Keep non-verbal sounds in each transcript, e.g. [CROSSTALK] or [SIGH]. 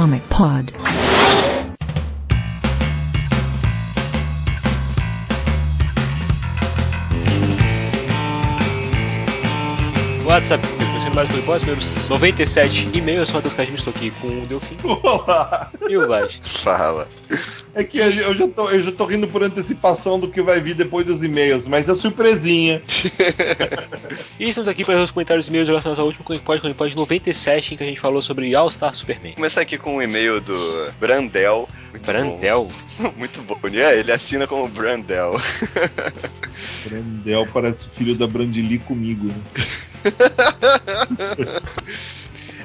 Comic Pod. WhatsApp, começando mais um repórter, números 97 e-mails, sou Matheus Casmin, estou aqui com o Delfim Olá! e o Vaz. Fala. É que eu já, tô, eu já tô rindo por antecipação do que vai vir depois dos e-mails, mas é surpresinha. [LAUGHS] E estamos aqui para os comentários e-mails relacionados ao último Comic Pod 97, em que a gente falou sobre All Star Superman. Começar aqui com um e-mail do Brandel. Muito Brandel? Bom. [LAUGHS] Muito bom. É, ele assina como Brandel. [LAUGHS] Brandel parece filho da Brandili comigo. Né?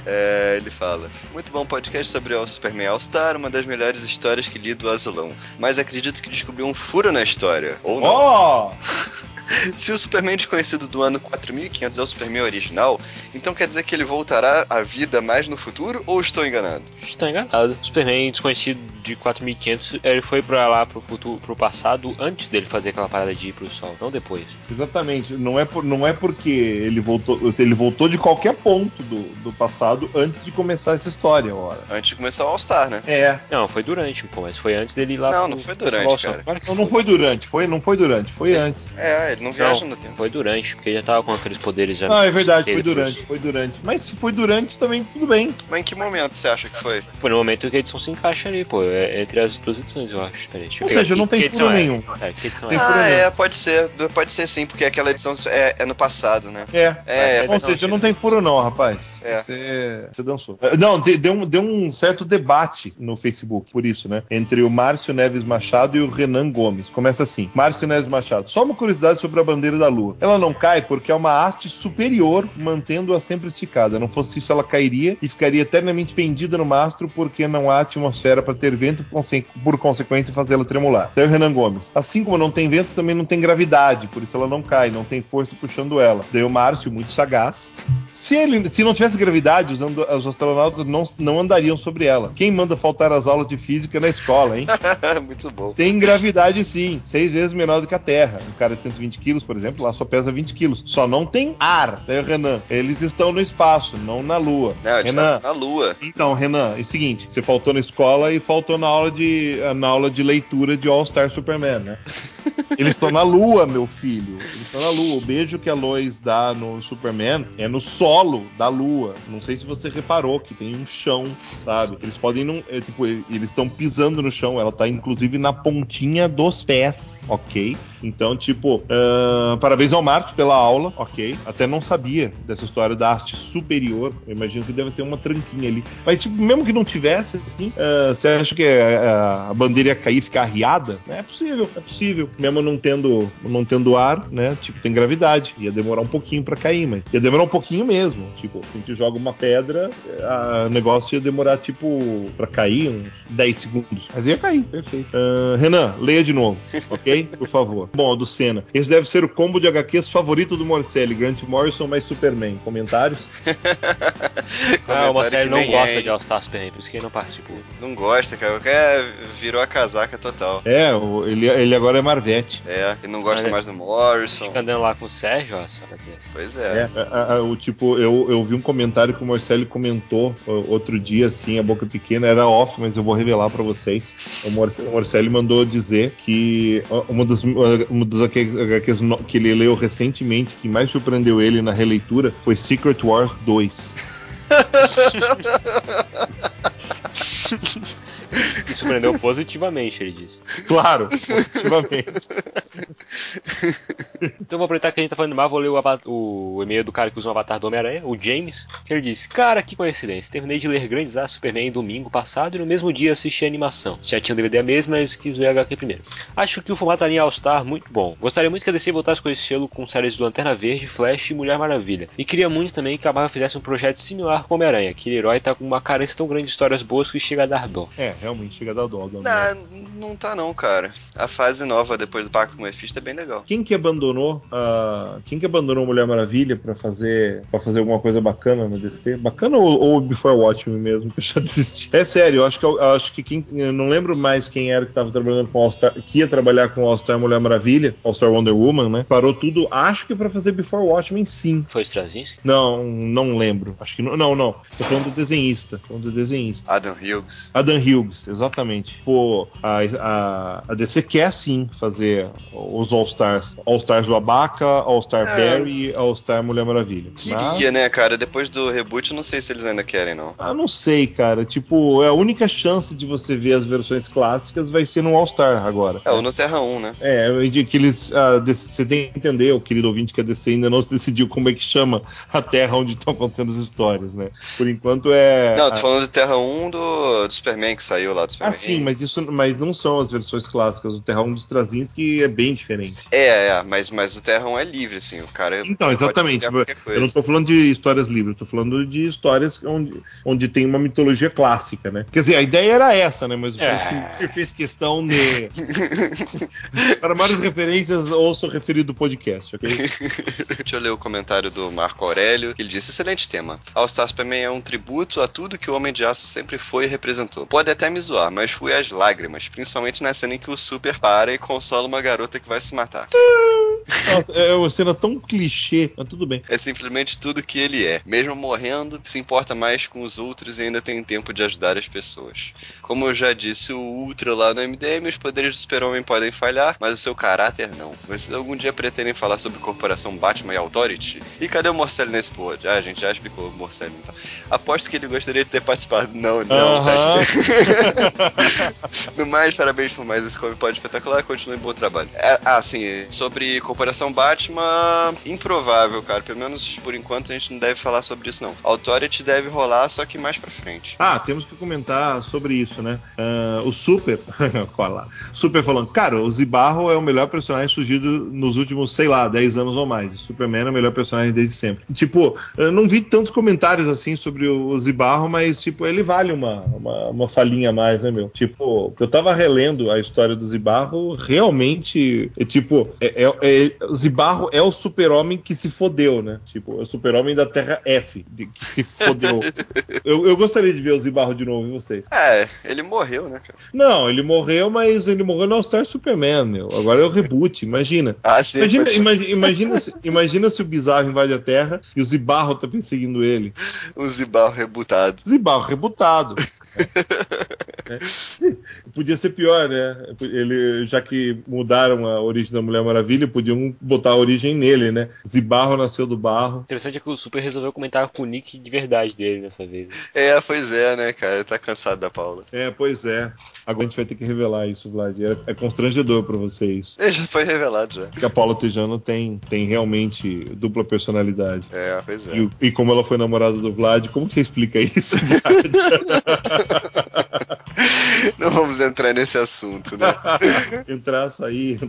É, ele fala: Muito bom podcast sobre o Superman All-Star, uma das melhores histórias que li do Azulão. Mas acredito que descobri um furo na história. Ou não. Ó! [LAUGHS] Se o Superman desconhecido do ano 4500 é o Superman original, então quer dizer que ele voltará à vida mais no futuro ou estou enganado? Está enganado. Superman desconhecido de 4500, ele foi pra lá pro futuro, pro passado antes dele fazer aquela parada de ir pro sol, não depois. Exatamente. Não é, por, não é porque ele voltou. Ele voltou de qualquer ponto do, do passado antes de começar essa história, ora. Antes de começar o All-Star, né? É. Não, foi durante, pô, mas foi antes dele ir lá Não, pro, não foi durante, cara. Claro Não, não foi durante, foi, não foi durante, foi antes. É, ele não viaja Não, no tempo. foi durante, porque ele já tava com aqueles poderes já. Ah, é verdade, foi durante, foi durante. Mas se foi durante também, tudo bem. Mas em que momento você acha que foi? Foi no momento que a edição se encaixa ali, pô. É entre as duas edições, eu acho. Peraí, deixa eu Ou pegar seja, aqui. não tem furo é? nenhum. É, que edição Tem é? ah, é, pode ser. Pode ser sim, porque aquela edição é, é no passado, né? É. É, Mas Ou seja, não tem furo não, rapaz. É. Você, você dançou. Eh, Não, de- deu, um- um certo debate no Facebook, por isso, né? Entre o Márcio Neves Machado e o Renan Gomes. Começa assim. Márcio Neves Machado. Só uma curiosidade sobre a bandeira da Lua. Ela não cai porque é uma haste superior, mantendo-a sempre esticada. Não fosse isso, ela cairia e ficaria eternamente pendida no mastro porque não há atmosfera para ter vento, por consequência, fazê-la tremular. Daí o Renan Gomes. Assim como não tem vento, também não tem gravidade, por isso ela não cai, não tem força puxando ela. Daí o Márcio, muito sagaz, se, ele, se não tivesse gravidade, os, os astronautas não, não andariam sobre ela. Quem manda faltar as aulas de física na escola, hein? [LAUGHS] Muito bom. Tem gravidade sim, seis vezes menor do que a Terra. Um cara de 120 quilos, por exemplo, lá só pesa 20 quilos. Só não tem ar. Daí o Renan, eles estão no espaço, não na Lua. Não, Renan, tá na lua. então, Renan, é o seguinte: você faltou na escola e faltou na aula de, na aula de leitura de All Star Superman, né? [LAUGHS] Eles estão na lua, meu filho. Eles estão na lua. O beijo que a Lois dá no Superman é no solo da lua. Não sei se você reparou que tem um chão, sabe? Eles podem não. é, tipo, eles estão pisando no chão. Ela tá inclusive na pontinha dos pés, ok? Então, tipo, ah, parabéns ao Marcos pela aula, ok? Até não sabia dessa história da haste superior. Eu imagino que deve ter uma tranquinha ali. Mas, tipo, mesmo que não tivesse, assim, ah, você acha que a, a bandeira ia cair e ficar arriada? É possível, é possível. Mesmo não tendo, não tendo ar, né? Tipo, tem gravidade. Ia demorar um pouquinho pra cair, mas ia demorar um pouquinho mesmo. Tipo, se a gente joga uma pedra, a- o negócio ia demorar, tipo, pra cair uns 10 segundos. Mas ia cair, perfeito. Ah, Renan, leia de novo, ok? [LAUGHS] Por favor. Bom, do Senna. Esse deve ser o combo de HQs favorito do Morcelli. Grant Morrison mais Superman. Comentários? [LAUGHS] Ah, o Marcelo que não gosta é, de All Star Superman, por isso que ele não participou. Não gosta, cara. Quer virou a casaca total. É, o- ele, ele agora é Marvete. É, ele não gosta Mas é- mais do Morrison. Fica andando lá com o Sérgio, ó. Pois É, é. a- a- o tipo, eu, eu vi um comentário que o Morcelli comentou outro dia, assim, a boca pequena, era off, mas eu vou revelar pra vocês. O, Morce- o Morcelli mandou dizer que uma das, uma das HQs que ele leu recentemente, que mais surpreendeu ele na releitura, foi Secret Wars 2. [LAUGHS] E surpreendeu positivamente, ele disse. Claro, positivamente. Então vou aproveitar que a gente tá falando Marvel, vou ler o, o e-mail do cara que usa o avatar do Homem-Aranha, o James, que ele disse: Cara, que coincidência. Terminei de ler Grandes A Superman domingo passado e no mesmo dia assisti a animação. Já tinha o DVD mesmo, mas quis ver a HQ primeiro. Acho que o formato linha All-Star muito bom. Gostaria muito que a DC voltasse com esse selo com séries do Lanterna Verde, Flash e Mulher Maravilha. E queria muito também que a Marvel fizesse um projeto similar com o Homem-Aranha. Aquele herói tá com uma carência tão grande de histórias boas que chega a dar dó. É, realmente chega a dar dó. não, não tá não, cara. A fase nova depois do Pacto com o Mephisto é bem legal. Quem que abandonou uh, quem que abandonou Mulher Maravilha pra fazer para fazer alguma coisa bacana no DC? Bacana ou, ou Before Watchmen mesmo, que eu já [LAUGHS] desisti. É sério, eu acho que, eu, acho que quem, eu não lembro mais quem era que tava trabalhando com All-Star, que ia trabalhar com All-Star Mulher Maravilha, All-Star Wonder Woman, né? Parou tudo, acho que para fazer Before Watchmen sim. Foi Straczynski? Não, não lembro. Acho que não, não, não. Tô falando do desenhista, tô falando do desenhista. Adam Hughes. Adam Hughes, exatamente. Pô, a, a, a DC quer sim fazer os All-Stars. All-Stars do Abaca, All-Star é. Barry, All-Star Mulher Maravilha. Queria, Mas... né, cara? Depois do reboot, eu não sei se eles ainda querem, não. Ah, não sei, cara. Tipo, é a única chance de você ver as versões clássicas vai ser no All-Star agora. É, ou no Terra 1, né? É, que eles. Ah, você tem que entender, o querido ouvinte, que a DC ainda não se decidiu como é que chama a Terra onde estão acontecendo as histórias, né? Por enquanto é. Não, tô falando de Terra 1 do, do Superman que saiu lá do Superman. Ah, sim, mas isso mas não são as versões clássicas. O Terra 1 dos Straczynski é bem diferente. É, é, mas, mas o Terra 1 é livre, assim. O cara. Então, exatamente. Eu não tô falando de histórias livres, eu tô falando de histórias onde, onde tem uma mitologia clássica, né? Quer dizer, a ideia era essa, né? Mas é. o fez questão de. [LAUGHS] Para maiores referências, ouço referido podcast, ok? [LAUGHS] Deixa eu ler o comentário do Marco Aurélio. Ele disse: excelente tema. All Star Superman é um tributo a tudo que o Homem de Aço sempre foi e representou. Pode até me zoar, mas fui às lágrimas, principalmente na cena em que o Super para e consola uma garota que vai se matar. Nossa, é uma cena tão clichê, mas tudo bem. É simplesmente tudo que ele é. Mesmo morrendo, se importa mais com os outros e ainda tem tempo de ajudar as pessoas. Como eu já disse, o Ultra lá no MDM, os poderes do super-homem podem falhar, mas o seu caráter não. Vocês algum dia pretendem falar sobre Corporação Batman e Authority? E cadê o Morcelli nesse pod? Ah, a gente já explicou o Morcelli então. Aposto que ele gostaria de ter participado. Não, não, uh -huh. tá [LAUGHS] No mais, parabéns por mais esse Come Pod espetacular. Continue bom trabalho. É, ah, sim, sobre Corporação Batman, improvável, cara. Pelo menos por enquanto a gente não deve falar sobre isso, não. Authority deve rolar, só que mais pra frente. Ah, temos que comentar sobre isso, né? Uh, o Super. [LAUGHS] Cola. Super falando, cara, o Zibarro é o melhor personagem surgido nos últimos, sei lá, 10 anos ou mais. Superman é o melhor personagem desde sempre. Tipo, eu não vi tantos comentários assim sobre o Zibarro, mas, tipo, ele vale uma, uma, uma falinha a mais, né, meu? Tipo, eu tava relendo a história do Zibarro, realmente, é, tipo, é, é, é, Zibarro é o super-homem que se fodeu, né? Tipo, é o super-homem da Terra F, de, que se fodeu. [LAUGHS] eu, eu gostaria de ver o Zibarro de novo, e vocês? É, ele morreu, né, cara? Não, ele morreu, mas ele morreu no All-Star Superman, meu. Agora é o reboot, imagina. Ah, sim, imagina, imagina, imagina, se, imagina se o Bizarro invade a Terra e o Zibarro tá perseguindo ele. [LAUGHS] O Zibarro rebutado. Zibarro rebutado. [LAUGHS] É. [LAUGHS] Podia ser pior, né? Ele, já que mudaram a origem da Mulher Maravilha, podiam botar a origem nele, né? Zibarro nasceu do barro. Interessante é que o Super resolveu comentar com o nick de verdade dele dessa vez. É, pois é, né, cara? Ele tá cansado da Paula. É, pois é. Agora a gente vai ter que revelar isso, Vlad. É, é constrangedor para você isso. [LAUGHS] É, já foi revelado já. Porque a Paula Tejano tem, tem realmente dupla personalidade. É, pois é. E, e como ela foi namorada do Vlad, como você explica isso, [LAUGHS] Vlad? [LAUGHS] Não vamos entrar nesse assunto, né? entrar, sair.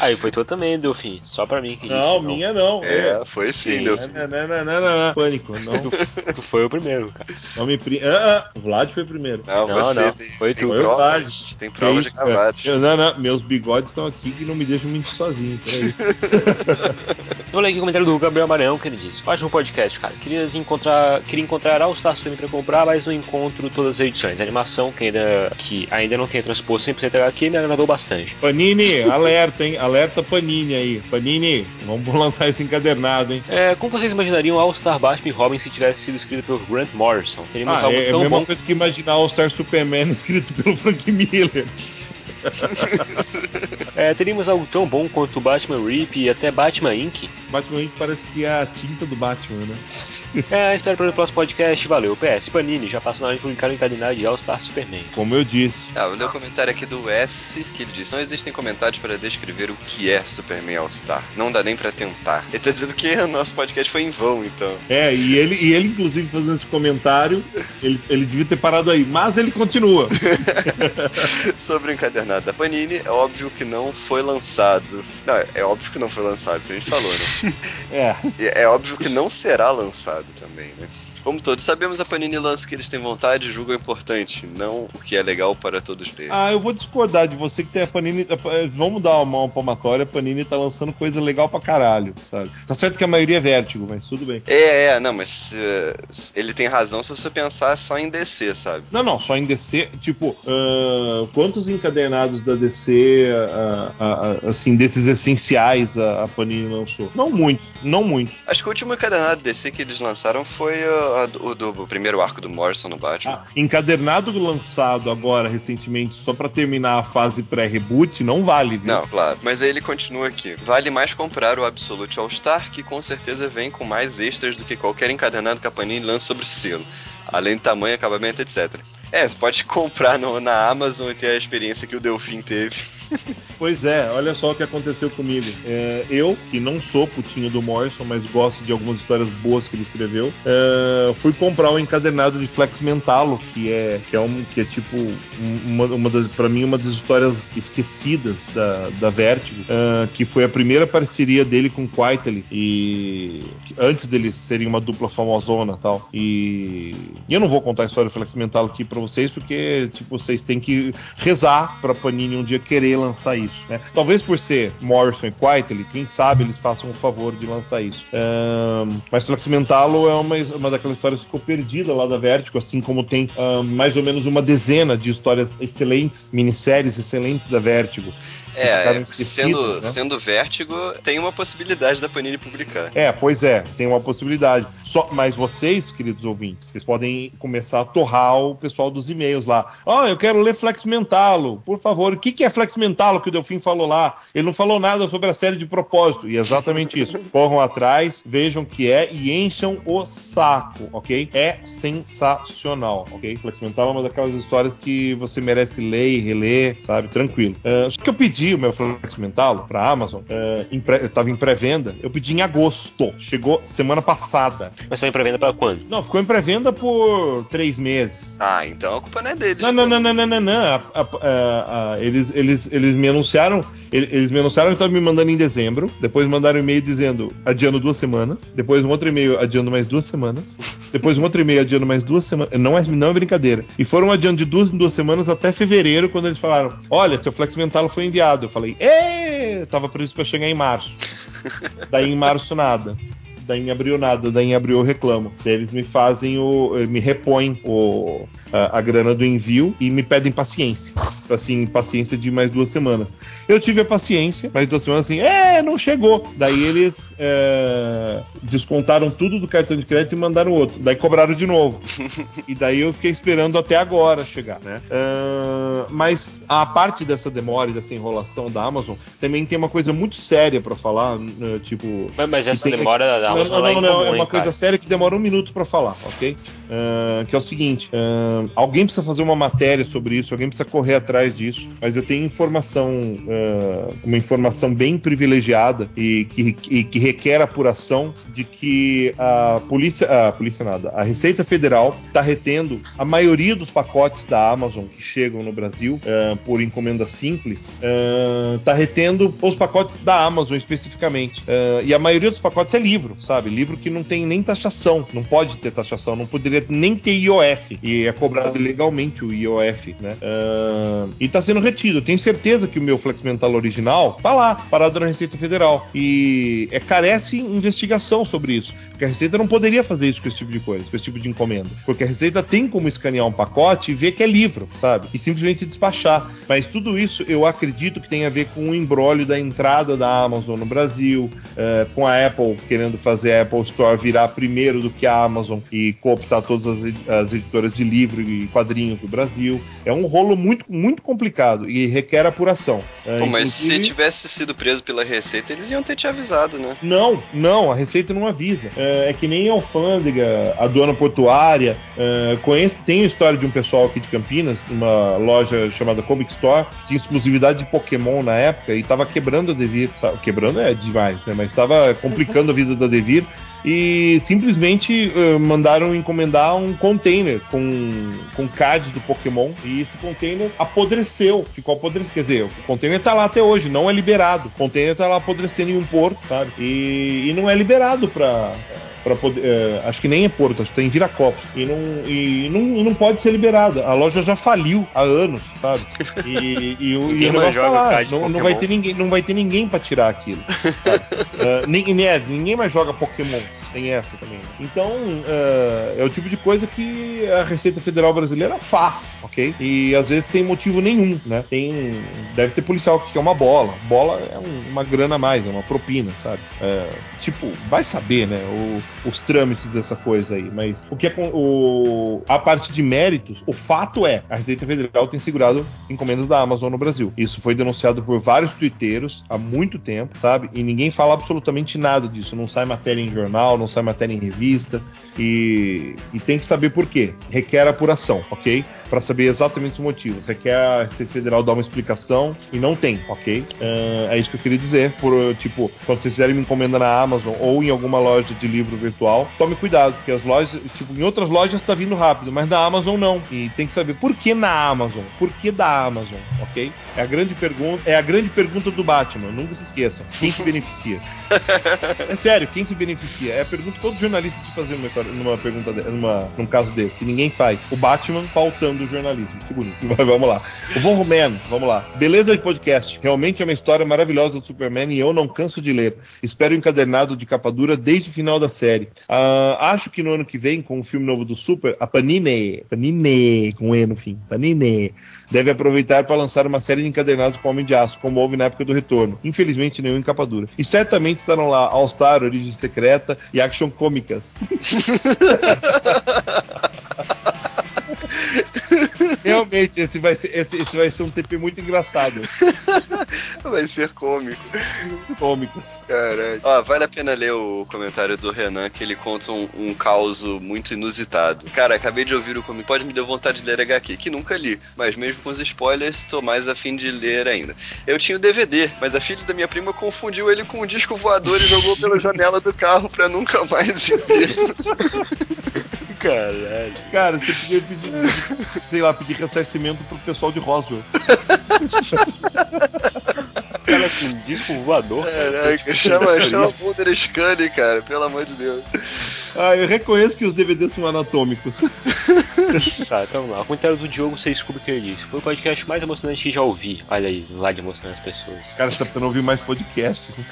Aí foi tua também, Delfim. Só pra mim que Não, disse, minha não. É, foi sim, Delfim. Não, não, não, não, não, Pânico, não. [LAUGHS] Tu, tu, foi o primeiro, cara. Não me pri... ah, ah, o Vlad foi o primeiro. Não, não, você não. Tem, foi tu. Tem provas, tem provas de gravados. Não, não, meus bigodes estão aqui que não me deixam mentir sozinho. Peraí. [LAUGHS] Vou ler aqui o comentário do Gabriel Maranhão que ele disse: Ótimo podcast, cara. Queria encontrar, queria encontrar All Star Swim pra comprar, mas não encontro todas as edições. A animação que ainda, que ainda não tem transposto 100% HQ me agradou bastante. Panini, [LAUGHS] alerta, hein? Alerta Panini aí. Panini, vamos lançar esse encadernado, hein? É, como vocês imaginariam All Star Batman e Robin se tivesse sido escrito pelo Grant Morrison? Teríamos ah, algo é, tão é a mesma bom... coisa que imaginar All Star Superman [LAUGHS] escrito pelo Frank Miller. É, teríamos algo tão bom quanto o Batman Rip e até Batman Inc. Batman Inc. parece que é a tinta do Batman, né? é, espero pelo próximo podcast. Valeu. PS, Panini, já passou na hora de publicar o encadernado de All-Star Superman. Como eu disse. Ah, vou ler o comentário aqui do S, que ele diz: Não existem comentários para descrever o que é Superman All-Star. Não dá nem para tentar. Ele tá dizendo que o nosso podcast foi em vão, então. É, e ele, e ele inclusive, fazendo esse comentário, ele, ele devia ter parado aí, mas ele continua. [LAUGHS] Sobre o encadernado encadernado da Panini, é óbvio que não foi lançado. Não, é óbvio que não foi lançado, isso a gente falou, né? [LAUGHS] É. E É óbvio que não será lançado também, né? Como todos sabemos, a Panini lança o que eles têm vontade e julgam importante, não o que é legal para todos lerem. Ah, eu vou discordar de você que tem a Panini. Vamos dar uma palmatória, a Panini tá lançando coisa legal pra caralho, sabe? Tá certo que a maioria é vértigo, mas tudo bem. É, é, não, mas eh, ele tem razão se você pensar só em DC, sabe? Não, não, só em DC, tipo, ah, quantos encadernados da DC, ah, ah, ah, assim, desses essenciais a, a Panini lançou? Não muitos, não muitos. Acho que o último encadernado DC que eles lançaram foi uh, a do- o primeiro arco do Morrison no Batman. Ah, encadernado lançado agora, recentemente, só pra terminar a fase pré-reboot, não vale, viu? Não, claro. Mas aí ele continua aqui. Vale mais comprar o Absolute All-Star, que com certeza vem com mais extras do que qualquer encadernado que a Panini lança sobre selo. Além do tamanho, acabamento, etc. É, você pode comprar no- na Amazon e ter a experiência que o Delfim teve. [LAUGHS] Pois é, olha só o que aconteceu comigo. É, eu, que não sou putinho do Morrison, mas gosto de algumas histórias boas que ele escreveu, é, fui comprar um encadernado de Flex Mentalo, que é, que é, um, que é tipo um- uma, uma das, pra mim, uma das histórias esquecidas da, da Vertigo, é, que foi a primeira parceria dele com Quitely, e antes deles serem uma dupla famosona tal. E, e eu não vou contar a história do Flex Mentalo aqui pra vocês, porque tipo, vocês têm que rezar pra Panini um dia querer lançar isso, né? Talvez por ser Morrison e Quitely, quem sabe eles façam o favor de lançar isso. Ahn, mas Flex Mentalo é uma, uma daquelas histórias que ficou perdida lá da Vertigo, assim como tem ahn, mais ou menos uma dezena de histórias excelentes, minisséries excelentes da Vertigo. É, sendo, né? sendo Vértigo, tem uma possibilidade da Panini publicar. É, pois é, tem uma possibilidade. Só, mas vocês, queridos ouvintes, vocês podem começar a torrar o pessoal dos e-mails lá. Ó, eu quero ler Flex Mentalo. Por favor, o que, que é Flex Mentalo que o Delfim falou lá? Ele não falou nada sobre a série de propósito. E é exatamente isso. [LAUGHS] Corram atrás, vejam o que é e encham o saco, ok? É sensacional, ok? Flex Mentalo é uma daquelas histórias que você merece ler e reler, sabe? Tranquilo. Ah, só que eu pedi o meu Flex Mentalo pra Amazon, ah, em pré- eu tava em pré-venda, eu pedi em agosto. Chegou semana passada. Mas só em pré-venda pra quando? Não, ficou em pré-venda por três meses. Ah, então a culpa não é deles. Não, não, não, não, não, não, não. A- a- a- eles, eles, eles me anunciaram. ele- Eles me anunciaram que estavam me mandando em dezembro. Depois mandaram um e-mail dizendo adiando duas semanas. Depois um outro e-mail adiando mais duas semanas. [LAUGHS] Depois um outro e-mail adiando mais duas semanas. Não é, não é brincadeira. E foram adiando de duas em duas semanas até fevereiro, quando eles falaram: Olha, seu Flex Mental foi enviado. Eu falei: Ê! Tava previsto pra chegar em março. [LAUGHS] Daí em março nada. Daí em abril nada, daí em abril eu reclamo. Daí eles me fazem o. me repõem o, a, a grana do envio e me pedem paciência. Assim, paciência de mais duas semanas. Eu tive a paciência, mais duas semanas assim, é, não chegou. Daí eles eh, descontaram tudo do cartão de crédito e mandaram outro. Daí cobraram de novo. [LAUGHS] e daí eu fiquei esperando até agora chegar, né? Ah, mas a parte dessa demora e dessa enrolação da Amazon também tem uma coisa muito séria pra falar, né, tipo. Mas, mas essa tem- demora da Não, Amazon não, ela é não, não, incomum, é uma hein, coisa cara? séria que demora um minuto pra falar, ok? Ah, que é o seguinte: ah, alguém precisa fazer uma matéria sobre isso, alguém precisa correr atrás disso, mas eu tenho informação, ah, uma informação bem privilegiada e que, e que requer apuração de que a polícia, a polícia nada, a Receita Federal está retendo a maioria dos pacotes da Amazon que chegam no Brasil ah, por encomenda simples, está retendo os pacotes da Amazon especificamente. E a maioria dos pacotes é livro, sabe? Livro que não tem nem taxação, não pode ter taxação, não poderia nem ter IOF. E é cobrado legalmente o IOF, né? Ah, e está sendo retido. Tenho certeza que o meu Flex Mental original tá lá, parado na Receita Federal. E é, carece investigação sobre isso. Porque a Receita não poderia fazer isso com esse tipo de coisa, com esse tipo de encomenda. Porque a Receita tem como escanear um pacote e ver que é livro, sabe? E simplesmente despachar. Mas tudo isso eu acredito que tem a ver com o embrólio da entrada da Amazon no Brasil, eh, com a Apple querendo fazer a Apple Store virar primeiro do que a Amazon e cooptar todas as, ed- as editoras de livro e quadrinhos do Brasil. É um rolo muito, muito complicado e requer apuração. Eh, Pô, mas se inclusive- tivesse sido preso pela Receita, eles iam ter te avisado, né? não, não, a Receita não avisa. É, é que nem a alfândega, a aduana portuária. É, conheço, tenho a história de um pessoal aqui de Campinas, numa loja chamada Comic Store, que tinha exclusividade de Pokémon na época e tava quebrando a Devir. Quebrando é demais, né? Mas tava complicando a vida da Devir. E simplesmente uh, mandaram encomendar um container com, com cards do Pokémon e esse container apodreceu, ficou apodrecendo. Quer dizer, o container tá lá até hoje, não é liberado. O container tá lá apodrecendo em um porto, sabe? E, e não é liberado pra para poder. É, acho que nem é Porto, acho que tem Viracopos. E não, e não, e não pode ser liberada. A loja já faliu há anos, sabe? E, e, e o negócio tá lá. Não, não, vai ter ninguém, não vai ter ninguém para tirar aquilo. uh, [LAUGHS] ninguém, é, ninguém mais joga Pokémon. Tem essa também. Então, uh, é o tipo de coisa que a Receita Federal Brasileira faz, ok? E às vezes sem motivo nenhum, né? Tem. Deve ter policial que quer uma bola. Bola é um, uma grana a mais, é uma propina, sabe? Uh, tipo, vai saber, né? O, os trâmites dessa coisa aí. Mas o que é o, a parte de méritos, o fato é, a Receita Federal tem segurado encomendas da Amazon no Brasil. Isso foi denunciado por vários twitteiros há muito tempo, sabe? E ninguém fala absolutamente nada disso. Não sai matéria em jornal, não sai matéria em revista e, e tem que saber por quê. Requer apuração, ok? Para saber exatamente o motivo. Requer a Receita Federal dar uma explicação e não tem, ok? Uh, é isso que eu queria dizer. Por, tipo, quando vocês fizerem uma encomenda na Amazon ou em alguma loja de livro virtual, tome cuidado, porque as lojas, tipo, em outras lojas está vindo rápido, mas na Amazon não. E tem que saber por que na Amazon? Por que da Amazon, ok? É a grande pergunta, é a grande pergunta do Batman, nunca se esqueçam. Quem se beneficia? [LAUGHS] é sério, quem se beneficia? É a pergunta que todo jornalista se fazer numa, numa pergunta numa, num caso desse. Ninguém faz. O Batman pautando o jornalismo. Que bonito. [LAUGHS] Mas vamos lá. O Von Roman, vamos lá. Beleza de podcast. Realmente é uma história maravilhosa do Superman e eu não canso de ler. Espero o encadernado de capa dura desde o final da série. Uh, acho que no ano que vem, com o filme novo do Super, a Panini, Panini, com E no fim, Panini, deve aproveitar para lançar uma série de encadernados com Homem de Aço, como houve na época do Retorno. Infelizmente, nenhum em capa dura. E certamente estarão lá All Star, Origem Secreta e Action Cômicas. [LAUGHS] [LAUGHS] Realmente, esse vai, ser, esse, esse vai ser um TP muito engraçado. [LAUGHS] vai ser cômico. Cômicos. Caralho. Ó, vale a pena ler o comentário do Renan, que ele conta um, um caos muito inusitado. Cara, acabei de ouvir o comic pode me deu vontade de ler HQ, que nunca li, mas mesmo com os spoilers, tô mais afim de ler ainda. Eu tinha o DVD, mas a filha da minha prima confundiu ele com um disco voador e jogou pela janela do carro pra nunca mais ver. [LAUGHS] Caralho. Cara, você podia pedir, sei lá, pedir ressarcimento pro pessoal de Roswell. [LAUGHS] Cara, com um disco voador. Caraca, chama, chama Mulder Scully, cara, pelo amor de Deus. Ah, eu reconheço que os DVDs são anatômicos. [LAUGHS] tá, então vamos lá. O comentário do Diogo, você descobre o que ele disse. Foi o podcast mais emocionante que já ouvi. Olha aí, lá de emocionar as pessoas. Cara, você tá tentando ouvir mais podcasts, né?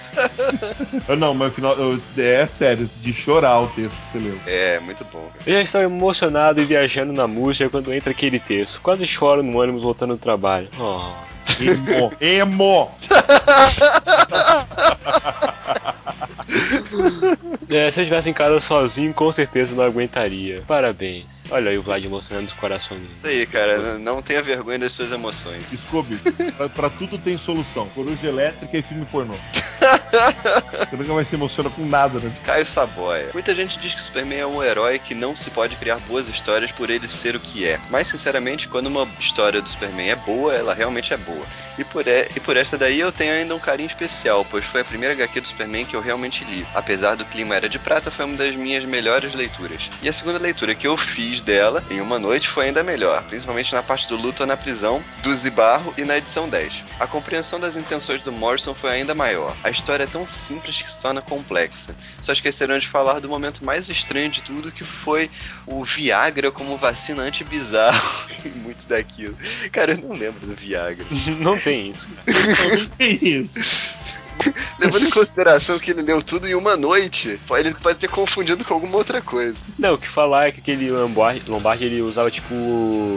[LAUGHS] não, mas afinal, é sério, de chorar o texto que você leu. É, muito bom. Eu já estava emocionado e viajando na música quando entra aquele texto. Quase choro no ônibus voltando do trabalho. Oh. Emo! Emo! É, se eu estivesse em casa sozinho, com certeza não aguentaria. Parabéns. Olha aí o Vlad emocionando os corações. Isso aí, cara. Não tenha vergonha das suas emoções. Scooby, pra, pra, tudo tem solução. Coruja elétrica e filme pornô. [LAUGHS] Você nunca mais se emociona com nada, né? Caio Saboia. Muita gente diz que Superman é um herói que não se pode criar boas histórias por ele ser o que é. Mas, sinceramente, quando uma história do Superman é boa, ela realmente é boa. E por, e, e por essa daí eu tenho ainda um carinho especial, pois foi a primeira HQ do Superman que eu realmente li. Apesar do clima era de prata, foi uma das minhas melhores leituras. E a segunda leitura que eu fiz dela em uma noite foi ainda melhor, principalmente na parte do luto na prisão, do Zibarro e na edição 10. A compreensão das intenções do Morrison foi ainda maior. A história é tão simples que se torna complexa. Só esqueceram de falar do momento mais estranho de tudo, que foi o Viagra como vacina anti-bizarro [LAUGHS] e muito daquilo. Cara, eu não lembro do Viagra. [LAUGHS] Não tem isso. Não tem isso. Levando em consideração que ele leu tudo em uma noite, ele pode ter confundido com alguma outra coisa. Não, o que falar é que aquele Lombardi, Lombardi ele usava tipo.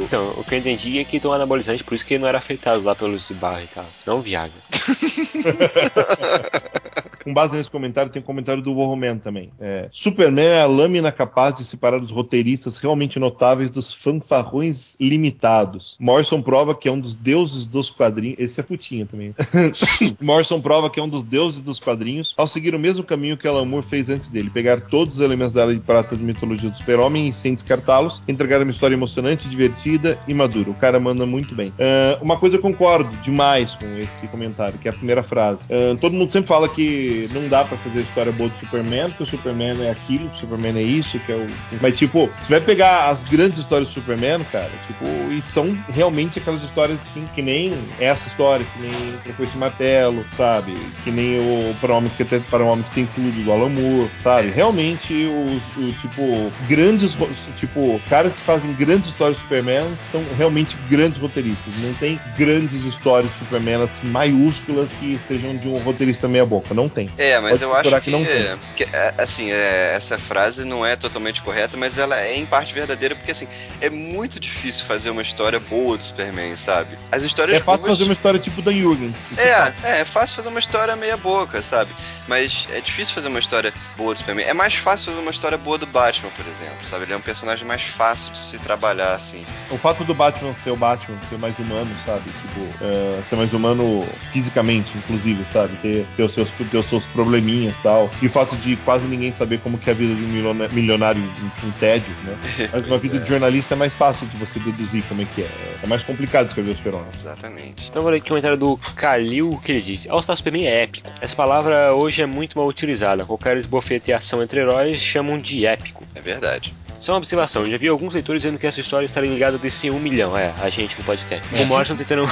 Então, o que eu entendi é que um anabolizante, por isso que ele não era afetado lá pelos bar e tal. Não Viagra. [LAUGHS] Com base nesse comentário, tem um comentário do Warroman também. É, Superman é a lâmina capaz de separar os roteiristas realmente notáveis dos fanfarrões limitados. Morrison prova que é um dos deuses dos quadrinhos. Esse é putinha também. [LAUGHS] Morrison prova que é um dos deuses dos quadrinhos ao seguir o mesmo caminho que Alan Moore fez antes dele: pegar todos os elementos da área de prata de mitologia do super-homem e, sem descartá-los, entregar uma história emocionante, divertida e madura. O cara manda muito bem. Uh, uma coisa eu concordo demais com esse comentário, que é a primeira frase. Uh, todo mundo sempre fala que não dá pra fazer história boa do Superman, porque o Superman é aquilo, o Superman é isso, que é o. Mas, tipo, você vai pegar as grandes histórias do Superman, cara, tipo, e são realmente aquelas histórias assim, que nem essa história, que nem o Foi esse Martelo, sabe? Que nem o Para Homem que tem, para Homem que tem tudo, do Alan Moore, sabe? Realmente, os, o, tipo, grandes, tipo, caras que fazem grandes histórias do Superman são realmente grandes roteiristas. Não tem grandes histórias de Superman assim, maiúsculas que sejam de um roteirista meia boca. Não tem. É, mas Pode eu acho que, que não tem. que, é, assim, é, essa frase não é totalmente correta, mas ela é em parte verdadeira, porque assim, é muito difícil fazer uma história boa do Superman, sabe? As histórias É fácil boas- fazer uma história tipo da Jürgen. É, fácil. é, é fácil fazer uma história meia boca, sabe? Mas é difícil fazer uma história boa do Superman. É mais fácil fazer uma história boa do Batman, por exemplo, sabe? Ele é um personagem mais fácil de se trabalhar, assim. O fato do Batman ser o Batman, ser mais humano, sabe? Tipo, é, ser mais humano fisicamente, inclusive, sabe? Ter, ter, os, seus, ter os seus probleminhas e tal. E o fato de quase ninguém saber como que é a vida de um milionário em um tédio, né? [LAUGHS] Mas uma vida é. de jornalista é mais fácil de você deduzir como é que é. É mais complicado escrever o Super-Homem. Exatamente. Então vou ler aqui o comentário do Kalil que ele disse: All Star Superman é épico. Essa palavra hoje é muito mal utilizada. Qualquer esbofeteação entre heróis chamam de épico. É verdade. Só uma observação, já vi alguns leitores dizendo que essa história estaria ligada a DC 1 milhão, é, a gente no podcast. Com o Morrison tentando.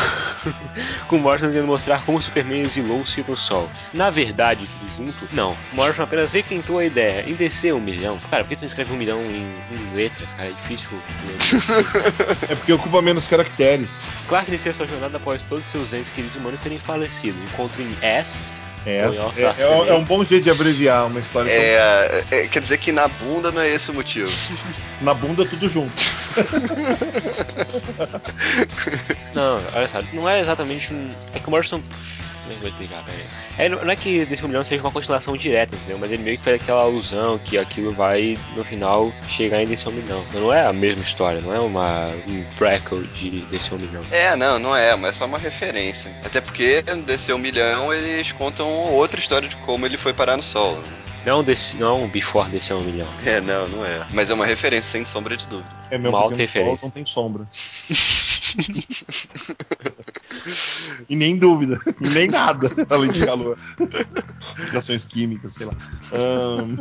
[LAUGHS] com Morrison tentando mostrar como o Superman exilou-se no sol. Na verdade, tudo junto, não. O Morrison apenas requentou a ideia. Em DC 1 milhão. Cara, por que você não escreve um milhão em, em letras, cara? É difícil. É porque ocupa menos caracteres. Clark inicia sua jornada após todos seus entes queridos humanos terem falecido. Encontro em S. É, é, é- é um bom jeito de abreviar uma história. É, é, quer dizer que na bunda não é esse o motivo. [LAUGHS] Na bunda, tudo junto. [LAUGHS] Não, olha só, não é exatamente um. É que o Morrison. É peraí? É, não é que desse um milhão seja uma continuação direta, entendeu? Mas ele meio que faz aquela alusão que aquilo vai, no final, chegar em desse um milhão. Então não é a mesma história, não é uma, um prequel de desse um milhão. É, não, não é, mas é só uma referência. Até porque desse um milhão eles contam outra história de como ele foi parar no sol. Não, desse, não um before desse um milhão. É, não, não é. Mas é uma referência sem sombra de dúvida. É mesmo Uma porque no sol não tem sombra. [LAUGHS] e nem dúvida. E [LAUGHS] nem nada, [LAUGHS] além de calor. Ligações químicas, sei lá. Ahn,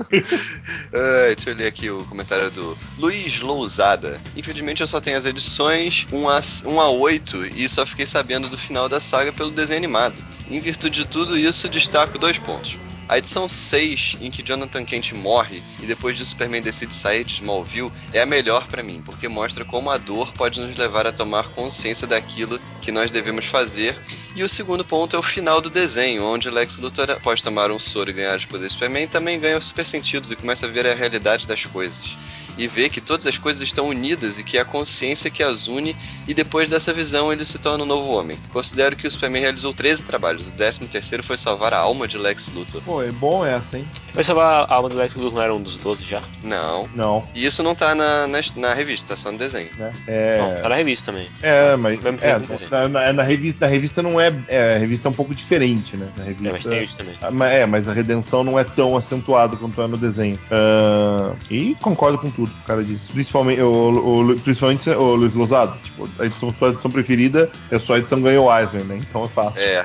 Ah, deixa eu ler aqui o comentário do Luiz Lousada. Infelizmente eu só tenho as edições 1 a, 1 a 8 e só fiquei sabendo do final da saga pelo desenho animado. Em virtude de tudo isso, destaco dois pontos. A edição 6, em que Jonathan Kent morre e depois de Superman decide sair de Smallville, é a melhor pra mim, porque mostra como a dor pode nos levar a tomar consciência daquilo que nós devemos fazer. E o segundo ponto é o final do desenho, onde Lex Luthor, após tomar um soro e ganhar os poderes do Superman, também ganha os super sentidos e começa a ver a realidade das coisas. E vê que todas as coisas estão unidas e que é a consciência que as une, e depois dessa visão ele se torna um novo homem. Considero que o Superman realizou 13 trabalhos, o 13 terceiro foi salvar a alma de Lex Luthor. É bom essa, hein? Mas salvar a alma do Lex Luthor não era um dos 12 já? Não. Não, E isso não tá na, na, na revista, tá só no desenho. né? É. Não, tá na revista também. É, mas Mesmo é, na, na- na revista, na revista não é, é. A revista é um pouco diferente, né? Na É, mas revista. tem isso também. Ah, mas- É, mas a redenção não é tão acentuada quanto é no desenho. Ah, e concordo com tudo que o cara disse. Principalmente o, o- principalmente o Luiz Lozado. Tipo, a edição, sua edição preferida é só a edição ganhou Eisner, né? Então é fácil. É.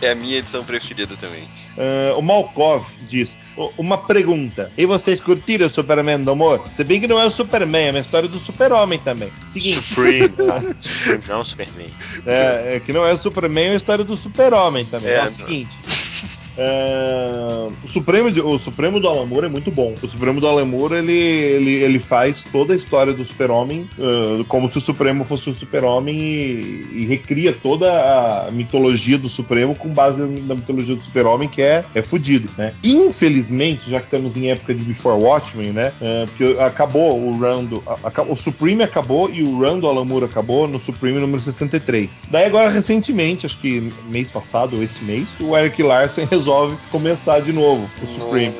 [LAUGHS] é a minha edição preferida também. Ah, o Malkov diz: "O- Uma pergunta. E vocês curtiram o Superman do amor? Se bem que não é o Superman, é uma história do Super-Homem também. Seguinte. Supreme, tá? [LAUGHS] Supreme, não Superman. É, é que não é o Superman, é a história do Super-Homem também. É, É, o seguinte. É, o, Supremo, o Supremo do Alan Moore é muito bom. O Supremo do Alan Moore, ele, ele, ele faz toda a história do Super-Homem ah, como se o Supremo fosse o Super-Homem e, e recria toda a mitologia do Supremo com base na mitologia do Super-Homem, que é, é fudido, né? Infelizmente, já que estamos em época de Before Watchmen, né? é, porque acabou o aca- o Supreme acabou e o run do Alan Moore acabou no Supreme número 63. Daí agora, recentemente, acho que mês passado ou esse mês, o Eric Larson [LAUGHS] resolve começar de novo o Supreme.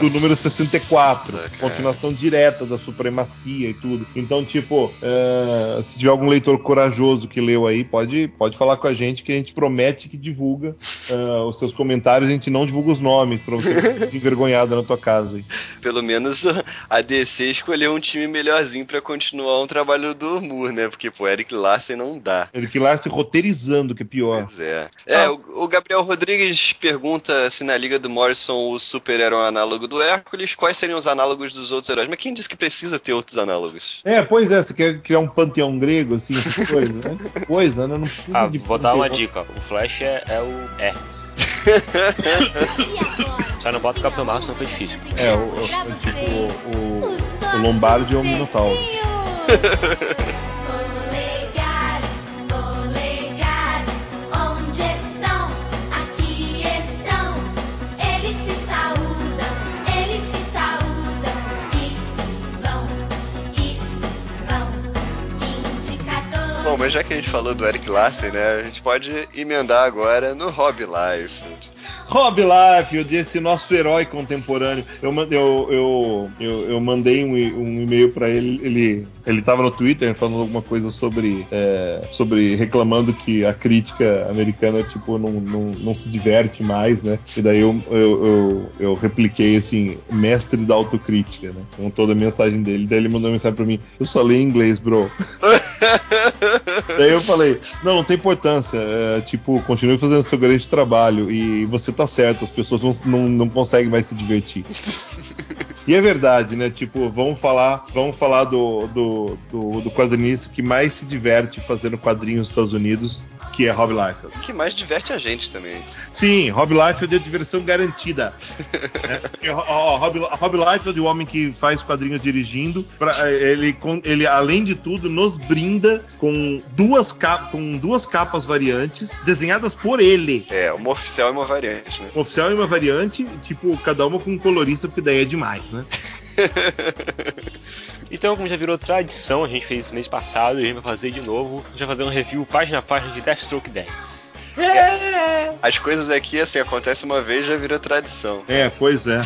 Do número 64. cara. continuação direta da supremacia e tudo. Então, tipo, é, se tiver algum leitor corajoso que leu aí, pode, pode falar com a gente que a gente promete que divulga é, os seus comentários. A gente não divulga os nomes pra você [LAUGHS] ficar envergonhado na tua casa. aí. Pelo menos a DC escolheu um time melhorzinho pra continuar um trabalho do Moore, né? Porque, pô, Eric Larsen não dá. Lá se roteirizando, que é pior. Pois é. É, o, o Gabriel Rodrigues pergunta se na Liga do Morrison o super-herói é um análogo do Hércules, quais seriam os análogos dos outros heróis? Mas quem disse que precisa ter outros análogos? É, pois é, você quer criar um panteão grego, assim, essas [LAUGHS] coisas, né? Coisa, né? Não precisa Ah, de vou dar uma dica. O Flash é, é o agora? [LAUGHS] Só não bota o Capitão Marvel, senão foi difícil. É, o, o- o- tipo, o, o, Lombardi é o Minotauro. [LAUGHS] Mas já que a gente falou do Eric Larsen, né? A gente pode emendar agora no Rob Life. Rob Liefeld, esse nosso herói contemporâneo. Eu, eu, eu, eu, eu mandei um, um e-mail pra ele. Ele ele tava no Twitter falando alguma coisa sobre, é, sobre reclamando que a crítica americana tipo não, não, não se diverte mais, né? E daí eu, eu, eu, eu repliquei assim, mestre da autocrítica, né? Com toda a mensagem dele. Daí ele mandou uma mensagem pra mim: Eu só leio inglês, bro. [LAUGHS] Daí eu falei, não, não tem importância. é, tipo, continue fazendo seu grande trabalho. E você tá certo, as pessoas não, não, não conseguem mais se divertir. [LAUGHS] E é verdade, né? Tipo, vamos falar, vamos falar do, do, do, do quadrinista que mais se diverte fazendo quadrinhos nos Estados Unidos, que é Rob Liefeld. O que mais diverte a gente também. Sim, Rob Liefeld é diversão garantida. ó, ó, Rob, Rob Liefeld, o homem que faz quadrinhos dirigindo, pra- ele, ele, além de tudo, nos brinda com duas, com duas capas variantes, desenhadas por ele. É, uma oficial e uma variante, né? Uma oficial e uma variante, tipo, cada uma com um colorista, porque daí é demais, né? [LAUGHS] Então, como já virou tradição, a gente fez isso mês passado e a gente vai fazer de novo. A gente vai fazer um review página a página de Deathstroke 10. As coisas aqui, assim, acontecem uma vez já virou tradição. É, pois é.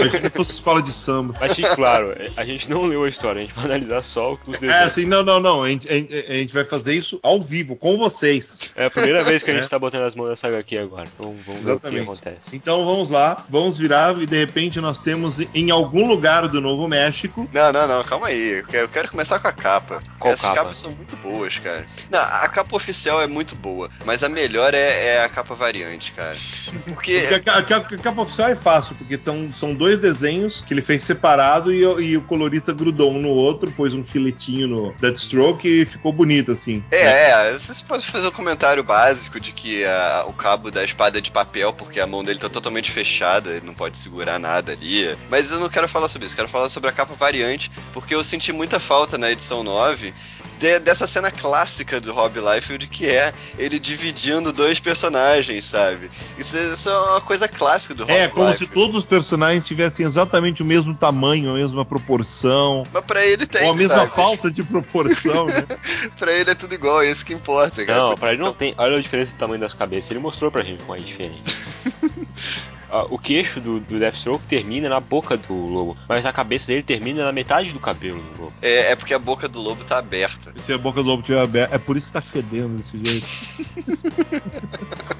Imagina se fosse escola de samba. Mas claro, a gente não leu a história, a gente vai analisar só os É, desenhos. assim, não, não, não. A gente, a gente- a gente vai fazer isso ao vivo, com vocês. É a primeira vez que a gente É. tá botando as mãos nessa HQ agora. Então vamos ver o Exatamente. que acontece. Então vamos lá, vamos virar e de repente nós temos em algum lugar do Novo México. Não, não, não, calma aí. Eu quero, eu quero começar com a capa. Qual Essas capa? capas são muito boas, cara. Não, a capa oficial é muito boa, mas a melhor é, é a capa variante, cara. Porque. Porque a, a a capa oficial é fácil, porque tão, são dois desenhos que ele fez separado e, o- e o colorista grudou um no outro, pôs um filetinho no Deathstroke e ficou bonito assim. É, é, você pode fazer um comentário básico de que a- o cabo da espada é de papel, porque a mão dele tá totalmente fechada, ele não pode segurar nada ali. Mas eu não quero falar sobre isso, quero falar sobre a capa variante, porque eu senti muita falta na edição 9 de- dessa cena clássica do Rob Liefeld, que é ele dividindo dois personagens, sabe? Isso, é- isso é uma coisa clássica do Rob É, como se Liefeld. todos os personagens tivessem exatamente o mesmo tamanho, a mesma proporção, Mas pra ele tem, ou a mesma sabe? falta de proporção, né? [LAUGHS] Pra ele é tudo igual, é isso que importa, cara. Não, pra ele não tem. Olha a diferença do tamanho das cabeças. Ele mostrou pra gente como é diferente. [LAUGHS] Ah, o queixo do, do Deathstroke termina na boca do lobo, mas a cabeça dele termina na metade do cabelo do lobo. É, é porque a boca do lobo tá aberta. Se a boca do lobo estiver aberta, é por isso que tá fedendo desse jeito. [LAUGHS]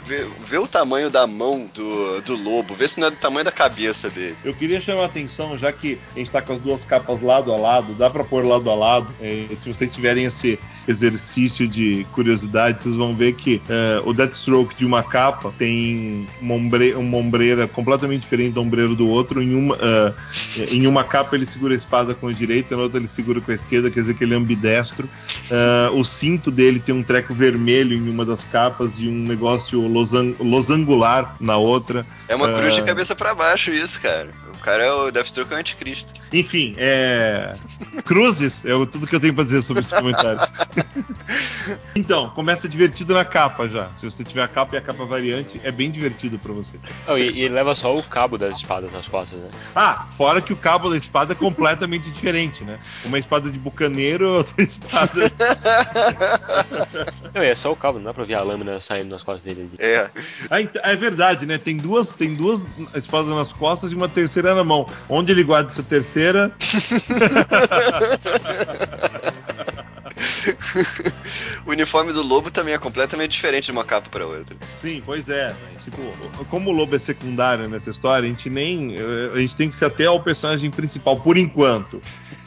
Vê, vê o tamanho da mão do, do lobo, vê se não é do tamanho da cabeça dele. Eu queria chamar a atenção, já que a gente tá com as duas capas lado a lado, dá pra pôr lado a lado. É, se vocês tiverem esse exercício de curiosidade, vocês vão ver que é, o Deathstroke de uma capa tem uma, ombre- uma ombreira completamente diferente da ombreira do outro. Em uma, é, em uma capa ele segura a espada com a direita, na outra ele segura com a esquerda, quer dizer que ele é ambidestro. É, o cinto dele tem um treco vermelho em uma das capas e um negócio losan- losangular na outra. É uma cruz de É. cabeça pra baixo isso, cara. O cara é o Deathstroke é o anticristo. Enfim, é. Cruzes é tudo que eu tenho pra dizer sobre esse comentário. [LAUGHS] Então, começa divertido na capa já. Se você tiver a capa e a capa variante, é bem divertido pra você. Não, e, e ele leva só o cabo das espadas nas costas, né? Ah, fora que o cabo da espada é completamente [LAUGHS] diferente, né? Uma espada de bucaneiro, [LAUGHS] outra espada. [LAUGHS] Não, é só o cabo, não dá pra ver a lâmina saindo nas costas dele. ali. É. Ent- é verdade, né? Tem duas, tem duas espadas nas costas e uma terceira na mão. Onde ele guarda essa terceira? [LAUGHS] O uniforme do lobo também é completamente diferente de uma capa pra outra. Sim, pois é. né? Tipo, como o lobo é secundário nessa história, a gente nem. A gente tem que se ater ao personagem principal por enquanto. [LAUGHS]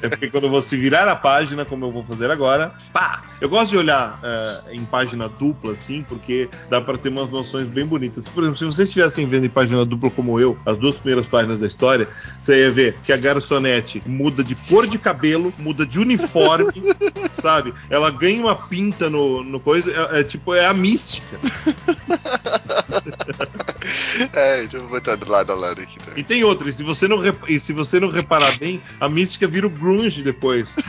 É porque quando você virar a página, como eu vou fazer agora, pá! Eu gosto de olhar eh, em página dupla, assim, porque dá pra ter umas noções bem bonitas. Por exemplo, se vocês estivessem vendo em página dupla como eu, as duas primeiras páginas da história, você ia ver que a garçonete muda de cor de cabelo, muda de uniforme, [LAUGHS] sabe? Ela ganha uma pinta no, no coisa, é, é tipo, é a mística. [LAUGHS] É, deixa eu botar do lado a lado aqui também. E tem outra, e se você não, rep- e se você não reparar bem, a mística vira o grunge depois. [LAUGHS]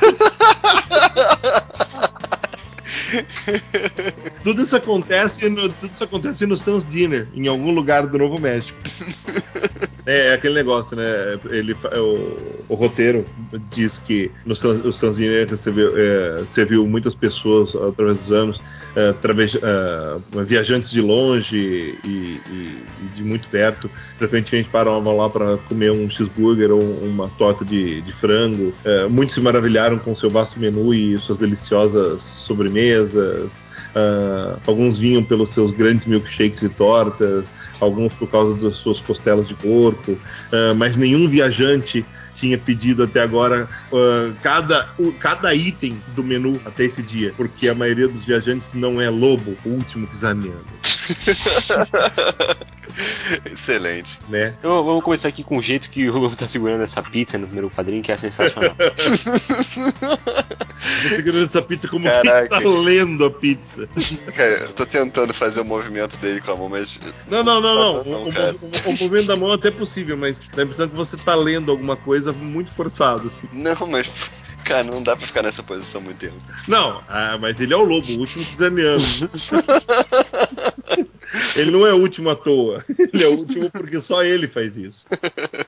tudo isso acontece no, tudo isso acontece no Sans Dinner, em algum lugar do Novo México. [LAUGHS] É, é aquele negócio, né? Ele, o, o roteiro diz que no Sans, o Sans Dinner recebeu, é, serviu muitas pessoas através dos anos, é, através, é, viajantes de longe e, e- e de muito perto, frequentemente paravam lá para comer um cheeseburger ou uma torta de, de frango. É, muitos se maravilharam com seu vasto menu e suas deliciosas sobremesas. Alguns vinham pelos seus grandes milkshakes e tortas, alguns por causa das suas costelas de porco, mas nenhum viajante tinha pedido até agora ah, cada, o- cada item do menu até esse dia, porque a maioria dos viajantes não é lobo, o último pisaneando, [LAUGHS] Excelente. né? Então vamos começar aqui com o jeito que o Lobo tá segurando essa pizza no primeiro quadrinho, que é sensacional. [LAUGHS] Você segurando essa pizza como Caraca. quem está lendo a pizza. Cara, eu tô tentando fazer o movimento dele com a mão, mas. Não, não, não, não. Não, O, o- cara. o- o movimento da mão é até possível, mas dá a impressão que você tá lendo alguma coisa muito forçado, assim. Não, mas. Cara, não dá pra ficar nessa posição muito tempo. Não, ah, mas ele é o lobo, o último pisaneando. [LAUGHS] ele não é o último à toa. Ele é o último porque só ele faz isso.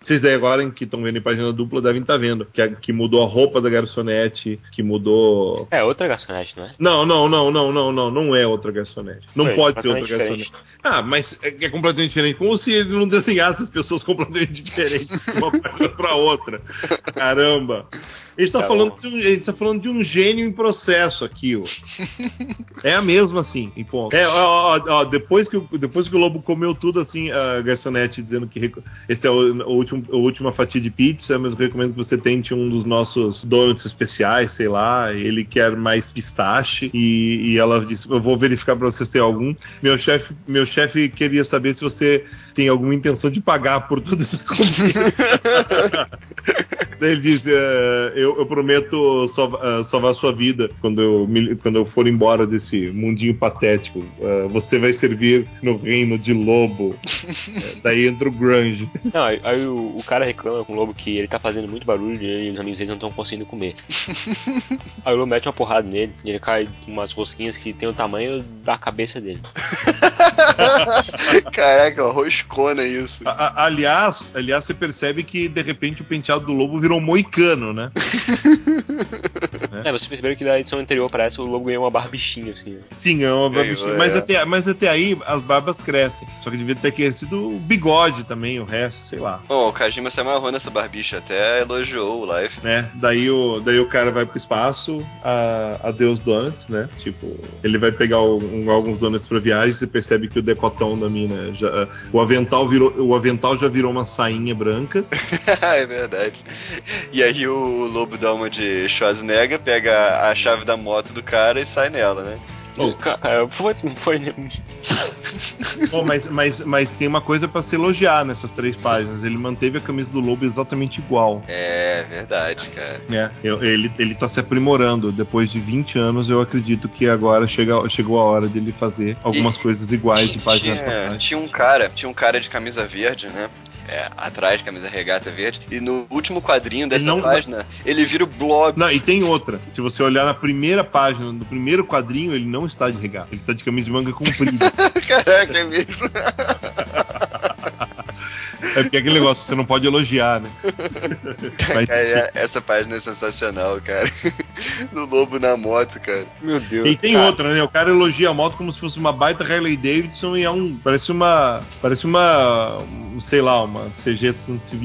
Vocês daí agora que estão vendo em página dupla devem estar vendo que, a- que mudou a roupa da garçonete, que mudou. é, outra garçonete, não é? Não, não, não, não, não, não, não é outra garçonete. Não Foi, pode ser outra completamente garçonete. Ah, mas é, é completamente diferente. Como se ele não desenhasse as pessoas completamente [LAUGHS] diferentes de uma página pra outra. Caramba. Gente tá, Tá falando de um, a gente tá falando de um gênio em processo aqui, ó. [LAUGHS] É a mesma, assim, em ponto. É, ó, ó, ó, depois, que, o- depois que o Lobo comeu tudo, assim, a garçonete dizendo que esse é o, o último, a última fatia de pizza, mas eu recomendo que você tente um dos nossos donuts especiais, sei lá. Ele quer mais pistache. E, e ela disse: Eu vou verificar pra vocês ter algum. Meu chefe meu chefe queria saber se você tem alguma intenção de pagar por toda essa comida. [LAUGHS] [LAUGHS] Daí ele diz: "É, eu, eu prometo salva- ah, salvar sua vida quando eu, me- quando eu for embora desse mundinho patético. Ah, você vai servir no reino de lobo. [LAUGHS] É, daí entra o Grunge. Não, aí, aí o, o cara reclama com o lobo que ele tá fazendo muito barulho e os amigos dele não estão conseguindo comer. [LAUGHS] aí o lobo mete uma porrada nele e ele cai umas rosquinhas que tem o tamanho da cabeça dele. Caraca, roscona isso. A- a- aliás, aliás, você percebe que de repente o penteado do lobo virou moicano, né? [LAUGHS] É, vocês perceberam que da edição anterior parece o lobo ganhou uma barbichinha assim. né? Sim, é uma barbichinha. é. Mas, até, mas até aí as barbas crescem. Só que devia ter crescido o bigode também, o resto, sei lá. Bom, o Kajima se amarrou nessa barbicha, até elogiou o live. né? Daí o, daí o cara vai pro espaço, a, adeus donuts, né? Tipo, ele vai pegar o- um- alguns donuts pra viagem, você percebe que o decotão da mina já. O avental, virou, o avental já virou uma sainha branca. [LAUGHS] é verdade. E aí o lobo dá uma de Schwarzenegger, pega a chave da moto do cara e sai nela, né? Oh. Cara, foi, foi, [LAUGHS] Bom, mas, mas, mas tem uma coisa pra se elogiar nessas três páginas. Ele manteve a camisa do Lobo exatamente igual. É verdade, cara. É, eu- ele, ele tá se aprimorando. Depois de 20 anos, eu acredito que agora chega, chegou a hora dele fazer algumas coisas iguais de página pra tinha, página. tinha um cara, tinha um cara de camisa verde, né? É, atrás, camisa regata verde. E no último quadrinho dessa não- página, ele vira o blob. Não, e tem outra. Se você olhar na primeira página, no primeiro quadrinho, ele não está de regata. Ele está de camisa de manga comprida. [LAUGHS] Caraca, é mesmo. [LAUGHS] é porque é aquele negócio, você não pode elogiar, né? [LAUGHS] Que Cara, essa página é sensacional, cara. [LAUGHS] Do lobo na moto, cara. Meu Deus. E tem cara. outra, né? O cara elogia a moto como se fosse uma baita Harley Davidson e é um. Parece uma. Parece uma. um, sei lá, uma CG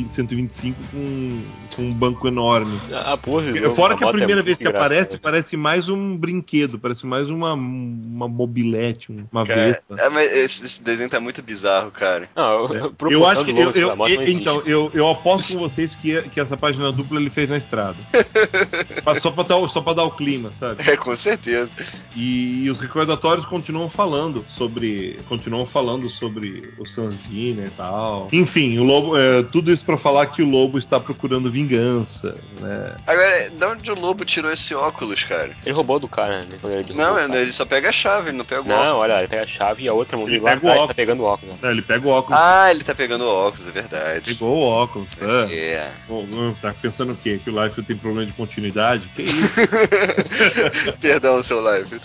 125 com, com um banco enorme. A porra, Fora que a é primeira muito vez que aparece, parece mais um brinquedo, parece mais uma, uma mobilete, um- uma Cara, Vespa. é, mas esse, esse desenho tá muito bizarro, cara. Não, eu, [LAUGHS] Eu proporção acho que. do Eu, eu- não então, eu, eu aposto com vocês que, que essa página dupla ele fez na estrada. [LAUGHS] Só, pra dar, o- só pra dar o clima, sabe? É, com certeza. E, os recordatórios continuam falando sobre. Continuam falando sobre o Sansdina e tal. Enfim, o lobo. é, tudo isso pra falar que o lobo está procurando vingança, né? Agora, de onde o lobo tirou esse óculos, cara? Ele roubou do cara, né? Ele Não, cara. ele só pega a chave, ele não pega o óculos. Não, olha, ele pega a chave e a outra mão Ele dele lá pega o atrás tá pegando o óculos. Não, ele pega o óculos. Ah, ele tá pegando o óculos, é verdade. Pegou o óculos, tá? É. Não, tá pensando o quê? Que o Life tem problema de continuidade? Que isso? [LAUGHS] Perdão, seu live.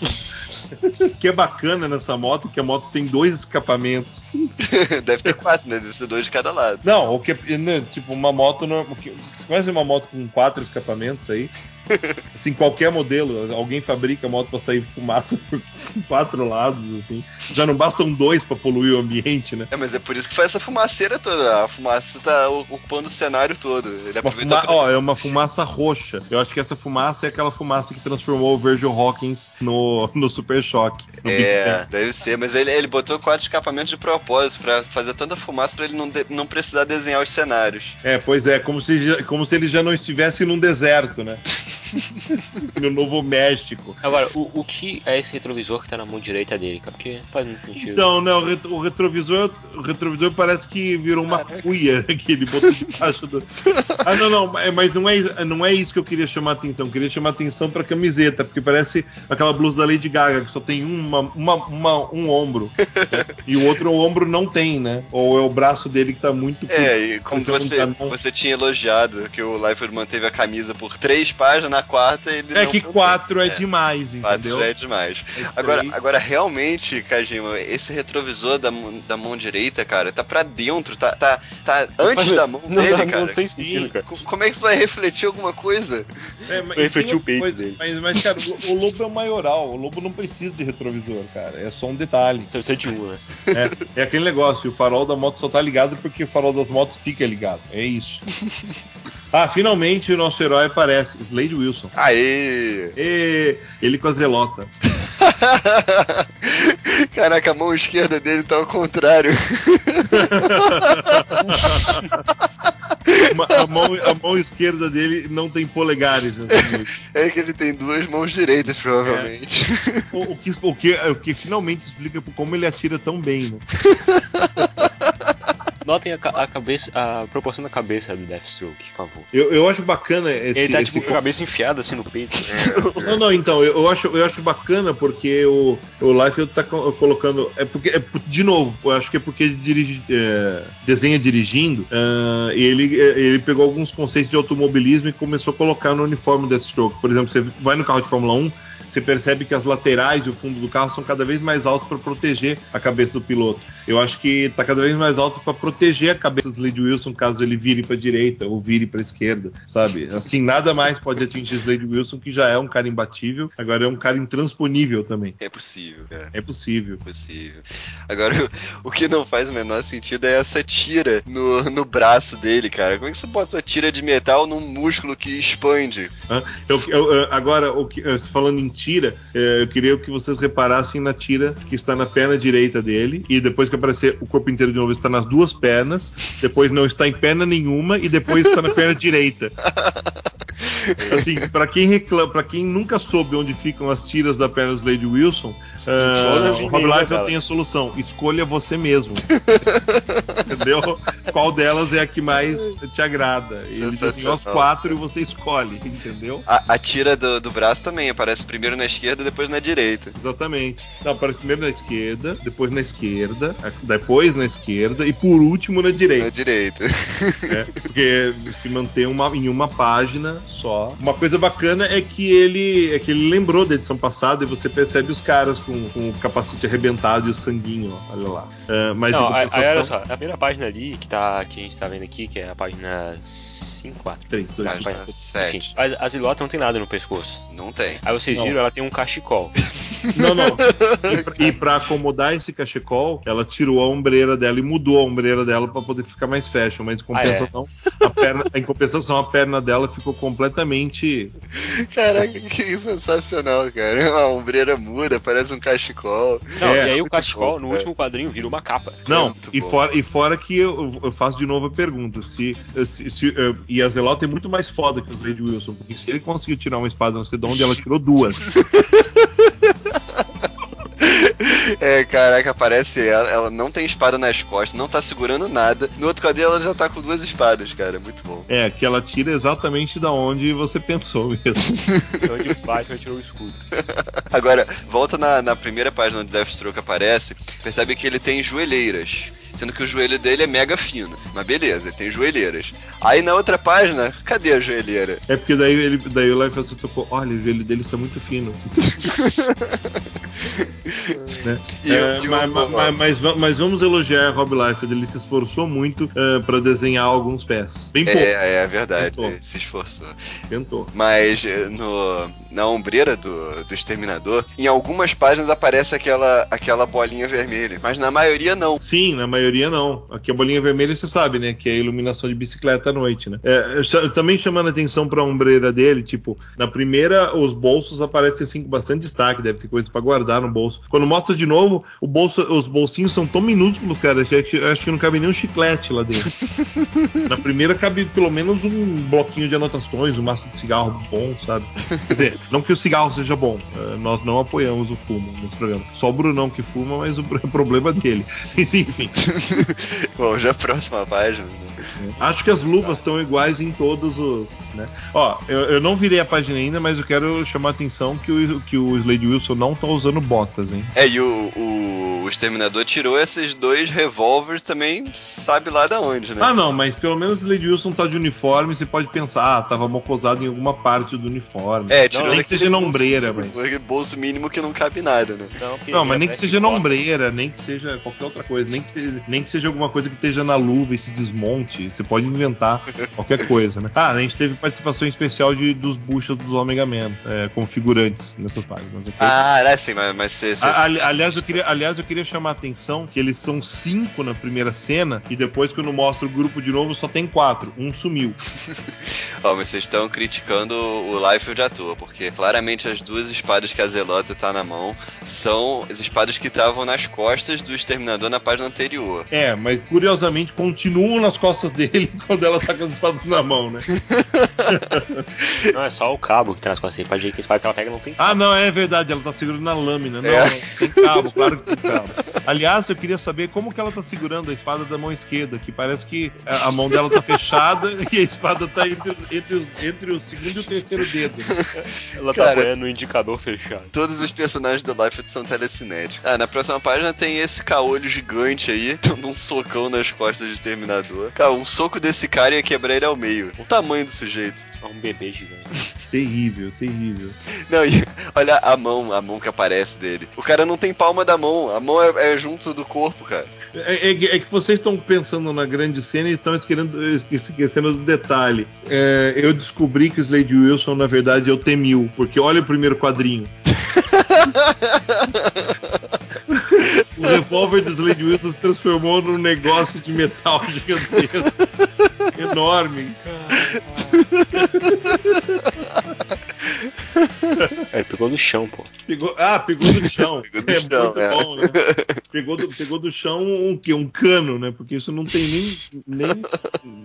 O [LAUGHS] que é bacana nessa moto é que a moto tem dois escapamentos. [LAUGHS] Deve ter quatro, né? Deve ser dois de cada lado. Não, o que é, né, tipo, uma moto. não- Você conhece uma moto com quatro escapamentos aí? [LAUGHS] Assim, qualquer modelo, alguém fabrica moto pra sair fumaça por [LAUGHS] quatro lados, assim. Já não bastam dois pra poluir o ambiente, né? É, mas é por isso que faz essa fumaceira toda. A fumaça tá ocupando o cenário todo. Ele Uma fuma... pra- Ó, é uma fumaça roxa. Eu acho que essa fumaça é aquela fumaça que transformou o Virgil Hawkins no, [LAUGHS] no Super Choque. no É, deve ser, mas ele, ele botou quatro escapamentos de propósito pra fazer tanta fumaça pra ele não, de- não precisar desenhar os cenários. É, pois é, como se, como se ele já não estivesse num deserto, né? [LAUGHS] no Novo México. Agora, o, o que é esse retrovisor que tá na mão direita dele, cara? Porque não faz muito sentido. Então, né, o, ret- o retrovisor, o retrovisor parece que virou uma cuia [LAUGHS] que ele botou debaixo do. Ah, não, não, mas- mas não é, não é isso que eu queria chamar a atenção. Eu queria chamar a atenção pra camiseta, porque parece aquela blusa da Lady Gaga, que só tem uma, uma, uma- um ombro. né? E o outro ombro não tem, né? Ou é o braço dele que tá muito É, e como um você, você tinha elogiado que o Liefeld manteve a camisa por três páginas, na quarta ele É não que quatro é, É, demais, Quatro entendeu? já é demais. Mas Agora, três- agora, realmente, Kajima, esse retrovisor da, mão- da mão direita, cara, tá pra dentro, tá, tá, tá antes da mão [LAUGHS] não, dele, não, cara. Não tem sentido, cara. Co- Como é que isso vai refletir alguma coisa? É, mas refletir o peito outra dele. Mas, mas, cara, o, o lobo é o maioral. O lobo não precisa de retrovisor, cara. É só um detalhe. Você precisa de um, né? É, é aquele negócio, o farol da moto só tá ligado porque o farol das motos fica ligado. É isso. [LAUGHS] Ah, finalmente o nosso herói aparece, Slade Wilson. Aê! E ele com a zelota. [LAUGHS] Caraca, a mão esquerda dele tá ao contrário. [LAUGHS] A, mão, a mão esquerda dele não tem polegares. É que ele tem duas mãos direitas, provavelmente. O, o que, o, que, o que finalmente explica como ele atira tão bem, né? [LAUGHS] Notem a, a cabeça, a proporção da cabeça do Deathstroke, por favor. Eu, eu acho bacana esse. Ele tá esse tipo com a cabeça enfiada assim no peito. [LAUGHS] Não, não, então, eu, eu acho, eu acho bacana porque o, o Liefeld tá co- colocando. É porque, é, de novo, eu acho que é porque ele dirige, é, desenha dirigindo, e ele, é, ele pegou alguns conceitos de automobilismo e começou a colocar no uniforme do Deathstroke. Por exemplo, você vai no carro de Fórmula 1, você percebe que as laterais e o fundo do carro são cada vez mais altos para proteger a cabeça do piloto. Eu acho que tá cada vez mais alto para proteger a cabeça do Slade Wilson caso ele vire para direita ou vire para esquerda, sabe? Assim, nada mais pode atingir Slade Wilson, que já é um cara imbatível, agora é um cara intransponível também. É possível, cara. É possível. Possível. Agora, o, [LAUGHS] o que não faz o menor sentido é essa tira no, no braço dele, cara. Como é que você bota uma tira de metal num músculo que expande? Eu, eu- eu- agora, o que, falando em tira, eh, eu queria que vocês reparassem na tira que está na perna direita dele, e depois que aparecer o corpo inteiro de novo, está nas duas pernas, depois não está em perna nenhuma, e depois está na perna direita. [LAUGHS] Assim, para quem reclama, para quem nunca soube onde ficam as tiras da perna do Slade Wilson, Todas o Rob Liefeld delas. tem a solução. Escolha você mesmo. [LAUGHS] Entendeu? Qual delas é a que mais te agrada? Ele assim, aos Sensacional. quatro e você escolhe, entendeu? A, a tira do, do braço também aparece primeiro na esquerda, depois na direita. Exatamente. Não, aparece primeiro na esquerda, depois na esquerda, depois na esquerda e por último na Na direita. direita. [LAUGHS] né? Porque se mantém uma, em uma página só. Uma coisa bacana é que ele é que ele lembrou da edição passada e você percebe os caras com, com o capacete arrebentado e o sanguinho, ó, olha lá. Ah, mas Não, em aí, aí compensação- olha só, a primeira página ali que, tá, que a gente tá vendo aqui, que é a página 5, 4. Três, dois, Tá, um. página- sete. Enfim, a, a Zilota não tem nada no pescoço. Não tem. Aí vocês Não. viram, ela tem um cachecol. [LAUGHS] Não, não. E pra, e pra acomodar esse cachecol, ela tirou a ombreira dela e mudou a ombreira dela pra poder ficar mais fashion. Mas em compensação, a perna, em compensação, a perna dela ficou completamente. Caraca, que sensacional, cara. Uma ombreira muda, parece um cachecol. Não, É, e aí o cachecol, bom, no é. último quadrinho, vira uma capa. Não, muito e bom. fora, e fora que eu, eu faço de novo a pergunta: se, se, se, eh, e a Zelota é muito mais foda que o Slade Wilson, porque se ele conseguiu tirar uma espada, não sei de onde, ela tirou duas. [LAUGHS] [LAUGHS] É, caraca, parece ela, ela não tem espada nas costas, não tá segurando nada. No outro quadrinho ela já tá com duas espadas, cara. Muito bom. É, que ela tira exatamente da onde você pensou mesmo. Onde o Batman tirou o escudo. [LAUGHS] Agora, volta na, na primeira página onde Deathstroke aparece, percebe que ele tem joelheiras. Sendo que o joelho dele é mega fino. Mas beleza, ele tem joelheiras. Aí na outra página, cadê a joelheira? É porque daí, ele, daí o Life tocou: olha, o joelho dele está muito fino. [LAUGHS] né? E É, e mas, mas- mas mas vamos elogiar Rob Liefeld, ele se esforçou muito eh, pra desenhar alguns pés. Bem pouco, É, é verdade, Tentou. ele se esforçou. tentou. Mas eh, no, na ombreira do, do Exterminador, em algumas páginas aparece aquela, aquela bolinha vermelha. Mas na maioria não. Sim, na maioria não. Aqui a bolinha vermelha você sabe, né? Que é a iluminação de bicicleta à noite, né? É, também chamando a atenção pra ombreira dele, tipo, na primeira os bolsos aparecem assim com bastante destaque, deve ter coisas pra guardar no bolso. Quando mostra de novo, bolso, os bolsinhos são tão minúsculos, cara, que acho que não cabe nem um chiclete lá dentro. [LAUGHS] na primeira cabe pelo menos um bloquinho de anotações, um maço de cigarro bom, sabe? Quer dizer, não que o cigarro seja bom, eh, nós não apoiamos o fumo nesse programa. Só o Brunão que fuma, mas o pro- [LAUGHS] problema dele. Mas enfim. [LAUGHS] Bom, já a próxima página. né? Acho que as luvas estão iguais em todos os. Né? Ó, eu, eu não virei a página ainda, mas eu quero chamar a atenção que o, que o Slade Wilson não tá usando botas, hein? É, e o, o, o Exterminador tirou esses dois revólveres também, sabe lá da onde, né? Ah, não, mas pelo menos o Slade Wilson tá de uniforme, você pode pensar, ah, tava mocosado em alguma parte do uniforme. É, tirou Não, nem que seja na bolso ombreira, mínimo, mas- aquele bolso mínimo que não cabe nada, né? Não, porque Não, mas nem que aparece seja na ombreira, nem que seja qualquer outra coisa, nem que, nem que seja alguma coisa que esteja na luva e se desmonte. Você pode inventar [LAUGHS] qualquer coisa, né? Ah, a gente teve participação especial de, dos buchas dos Omega Man, é, como figurantes nessas páginas. ok? Ah, é sim, mas, mas A- aliás, eu queria, aliás, eu queria chamar a atenção que eles são cinco na primeira cena e depois, quando mostra o grupo de novo, só tem quatro. Um sumiu. [LAUGHS] Ó, mas vocês estão criticando o Liefeld à toa, porque claramente as duas espadas que a Zelota tá na mão são as espadas que estavam nas costas do Exterminador na página anterior. É, mas curiosamente continuam nas costas dele [LAUGHS] quando ela tá com as espadas na mão, né? Não, é só o cabo que traz com assim. Pode que a espada que ela pega não tem Ah, não, é verdade, ela tá segurando na lâmina. Não, É. tem cabo, claro que tem cabo. Aliás, eu queria saber como que ela tá segurando a espada da mão esquerda, que parece que a a mão dela tá fechada [LAUGHS] e a espada tá entre, entre, entre o segundo e o terceiro dedo. Ela tá Cara. apoiando o indicador fechado. Todos os personagens do Liefeld são telecinéticos. Ah, na próxima página tem esse caolho gigante aí, [LAUGHS] dando um socão nas costas do Exterminador. Cara, um soco desse cara ia quebrar ele ao meio. O tamanho do sujeito. É um bebê gigante. Terrível, terrível. Não, e [LAUGHS] olha a mão, a mão que aparece dele. O cara não tem palma da mão, a mão é, é junto do corpo, cara. É, é que- é que vocês estão pensando na grande cena e estão esquecendo, do detalhe. É, eu descobri que Slade Wilson, na verdade, é o T-1000, porque olha o primeiro quadrinho. [LAUGHS] o revólver do Slade Wilson se transformou num negócio de metal gigantesco. Enorme. [LAUGHS] [LAUGHS] É, pegou no chão, pô. Pegou, ah, pegou do chão. [LAUGHS] Pegou do é chão, muito é. bom, né? Pegou do, pegou do chão um quê? Um cano, né? Porque isso não tem nem, nem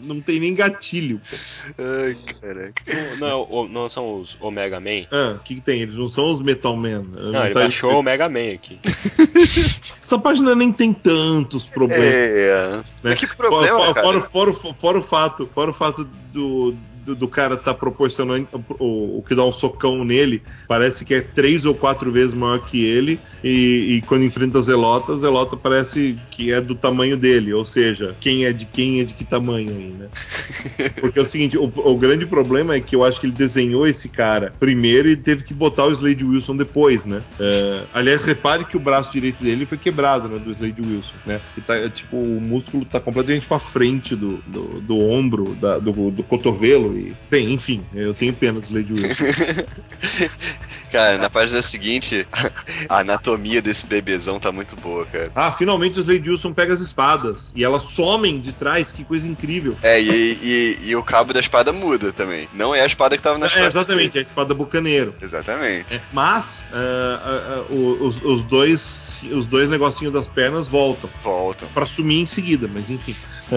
não tem nem gatilho. pô. Ai, caraca. Não, é o- não são os Omega Man? Ah, o que, que tem? Eles não são os Metal Man. Não, ele tá baixou o Omega Man aqui. [LAUGHS] Essa página nem tem tantos problemas. É. né? Mas que problema, fora, cara? fora, fora, fora, fora o fato, fora o fato do, do, do cara tá proporcionando o, o que dá um socão nele, parece que é três ou quatro vezes maior que ele, e, e quando enfrenta a Zelota, a Zelota parece que é do tamanho dele, ou seja, quem é de quem é de que tamanho aí, né? [LAUGHS] Porque é o seguinte, o, o grande problema é que eu acho que ele desenhou esse cara primeiro e teve que botar o Slade Wilson depois, né? É, aliás, repare que o braço direito dele foi quebrado, né, do Slade Wilson, né? E tá, tipo, o músculo tá completamente pra frente do, do, do ombro, da- do, do cotovelo e... Bem, enfim, eu tenho pena do Slade Wilson. [LAUGHS] Cara, na página seguinte, a anatomia desse bebezão tá muito boa, cara. Ah, finalmente o Slade Wilson pega as espadas e elas somem de trás, que coisa incrível. É, e, e, e o cabo da espada muda também. Não é a espada que tava nas É, costas exatamente, a espada bucaneiro. Exatamente. É, mas ah, ah, o- os, os dois os dois negocinhos das pernas voltam Voltam. pra sumir em seguida, mas enfim. [LAUGHS]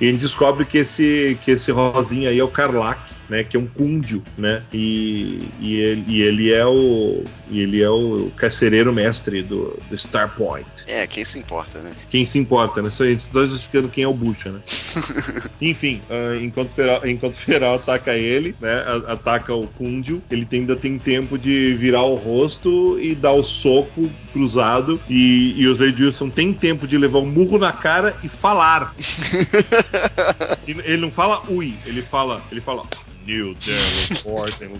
E a gente descobre que esse que esse rosinha aí é o Karlak, né, que é um cúndio, né? E, e, ele, e ele é o e ele é o carcereiro mestre do, do Star Point. É, quem se importa, né? Quem se importa, né? Só a gente está justificando quem é o Bucha, né? [LAUGHS] Enfim, ah, enquanto o Feral, enquanto Feral ataca ele, né? a- Ataca o Kundio, ele tem- ainda tem tempo de virar o rosto e dar o soco cruzado. E, e os Lady Wilson tem tempo de levar um murro na cara e falar. [LAUGHS] Ele não fala ui, ele fala. Ele fala. New Teleport and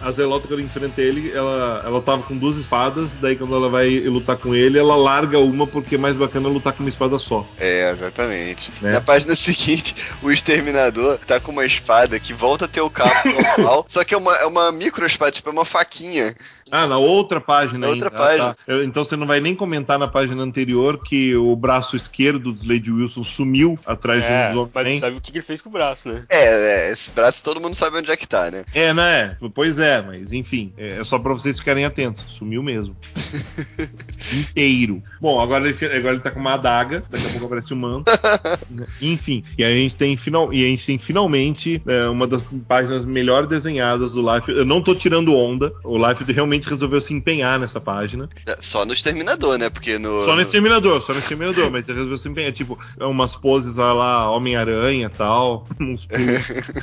A Zelota, quando enfrenta ele, ela, ela tava com duas espadas, daí quando ela vai lutar com ele, ela larga uma porque é mais bacana lutar com uma espada só. É, exatamente. Né? Na página [LAUGHS] seguinte, o exterminador tá com uma espada que volta a ter o cabo [LAUGHS] normal, só que é uma, é uma micro espada, tipo, é uma faquinha. Ah, na outra página Na outra ainda. Ah, página. tá. Eu- Então você não vai nem comentar na página anterior que o braço esquerdo do Lady Wilson sumiu atrás É, de um dos mas homens. sabe o que ele fez com o braço, né? É, é, esse braço todo mundo sabe onde é que tá, né? É, né? Pois é, mas enfim, é só pra vocês ficarem atentos. Sumiu mesmo. [LAUGHS] Inteiro. Bom, agora ele, agora ele tá com uma adaga, daqui a pouco aparece um manto. [LAUGHS] enfim, e a gente tem, final, e a gente tem finalmente é, uma das páginas melhor desenhadas do Life. Eu não tô tirando onda, o Life realmente resolveu se empenhar nessa página. É, Só no exterminador, né? Porque no. Só no Exterminador, só no Exterminador, mas ele resolveu se empenhar. Tipo, umas poses lá, lá Homem-Aranha e tal, [LAUGHS] uns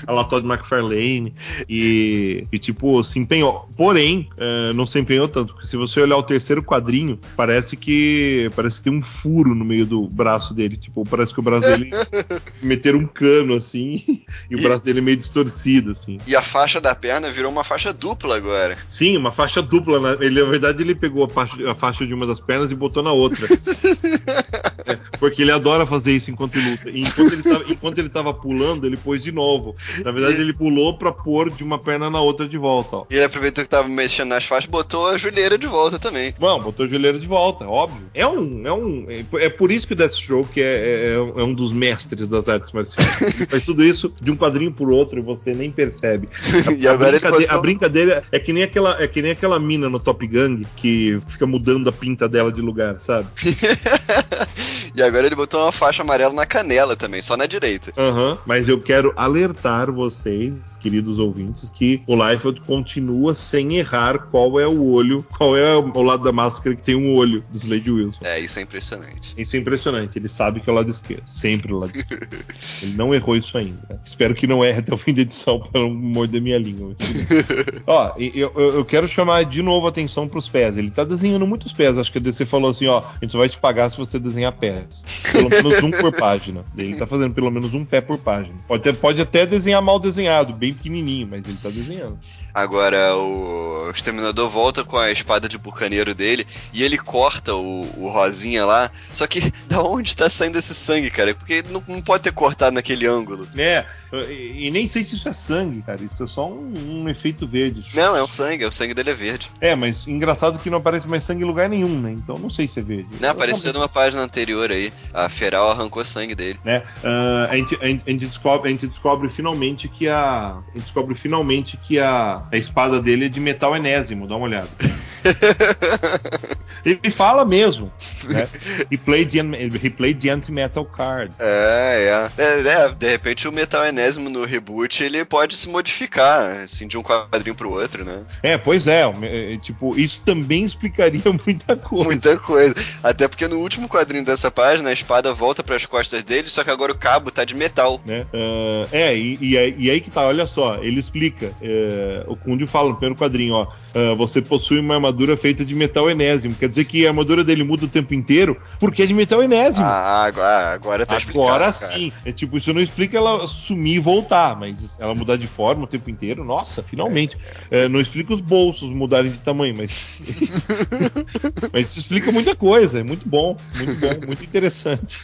a lá Todd McFarlane, e, e tipo, se empenhou. Porém, eh, não se empenhou tanto, porque se você olhar o terceiro quadrinho, parece que parece que tem um furo no meio do braço dele. Tipo, parece que o braço dele [LAUGHS] meteram um cano assim, [LAUGHS] e o braço dele é meio distorcido, assim. E a faixa da perna virou uma faixa dupla agora. Sim, uma faixa dupla. né? Ele, na verdade, ele pegou a faixa, a faixa de uma das pernas e botou na outra. [LAUGHS] Porque ele adora fazer isso enquanto luta. E enquanto ele, tava, enquanto ele tava pulando, ele pôs de novo. Na verdade, ele pulou pra pôr de uma perna na outra de volta, ó. E ele aproveitou que tava mexendo nas faixas, botou a joelheira de volta também. Bom, botou a joelheira de volta, óbvio. É um. É, um, é, é por isso que o Deathstroke é, é, é um dos mestres das artes marciais. Ele faz tudo isso de um quadrinho por outro e você nem percebe. [LAUGHS] e a, ele brincade- a brincadeira é que nem aquela é que nem aquela mina no Top Gang que fica mudando a pinta dela de lugar, sabe? [LAUGHS] e agora ele botou uma faixa amarela na canela também, só na direita. Aham. Mas eu quero alertar vocês, queridos ouvintes, que o Liefeld continua sem errar qual é o olho, qual é o lado da máscara que tem um olho do Slade Wilson. É, isso é impressionante. Isso é impressionante. Ele sabe que é o lado esquerdo. Sempre o lado esquerdo. [LAUGHS] Ele não errou isso ainda. Espero que não erre até o fim da edição para não morder minha língua. [LAUGHS] ó, eu, eu, eu quero chamar de novo a atenção pros pés. Ele tá desenhando muitos pés. Acho que a DC falou assim: ó, a gente só vai te pagar se você desenhar pés. Pelo menos um por página. Ele tá fazendo pelo menos um pé por página. Pode, pode até desenhar mal desenhado, bem pequenininho, mas ele tá desenhando. Agora o exterminador volta com a espada de bucaneiro dele e ele corta o, o rosinha lá. Só que [LAUGHS] da onde tá saindo esse sangue, cara? Porque não, não pode ter cortado naquele ângulo. É, E, e nem sei se isso é sangue, cara. Isso é só um, um efeito verde. Não, é o sangue, o sangue dele é verde. É, mas engraçado que não aparece mais sangue em lugar nenhum, né? Então não sei se é verde. Não, apareceu numa página anterior aí. A Feral arrancou sangue dele. né? Gente, a gente- a gente descobre, a gente descobre finalmente que a, a gente descobre finalmente que a, a espada dele é de metal enésimo, dá uma olhada. [LAUGHS] Ele fala mesmo, né? He played the, he played the anti-metal card. É, é. É, é, De repente o metal enésimo no reboot ele pode se modificar, assim, de um quadrinho pro outro, né? É, pois é, é, tipo, isso também [LAUGHS] explicaria muita coisa. Muita coisa. Até porque no último quadrinho dessa página a espada volta pras costas dele, só que agora o cabo tá de metal. né? Ah, é, e, e aí- e aí que tá, olha só, ele explica. é, o Kundio fala no primeiro quadrinho, ó. ah, você possui uma armadura feita de metal enésimo. Quer dizer que a armadura dele muda o tempo inteiro porque é de metal enésimo. Ah, agora, agora tá explicado. Agora cara. sim. É tipo, isso não explica ela sumir e voltar, mas ela mudar de forma o tempo inteiro, nossa, finalmente. É, não explica os bolsos mudarem de tamanho, mas. [LAUGHS] mas isso explica muita coisa, é muito bom, muito bom, muito interessante.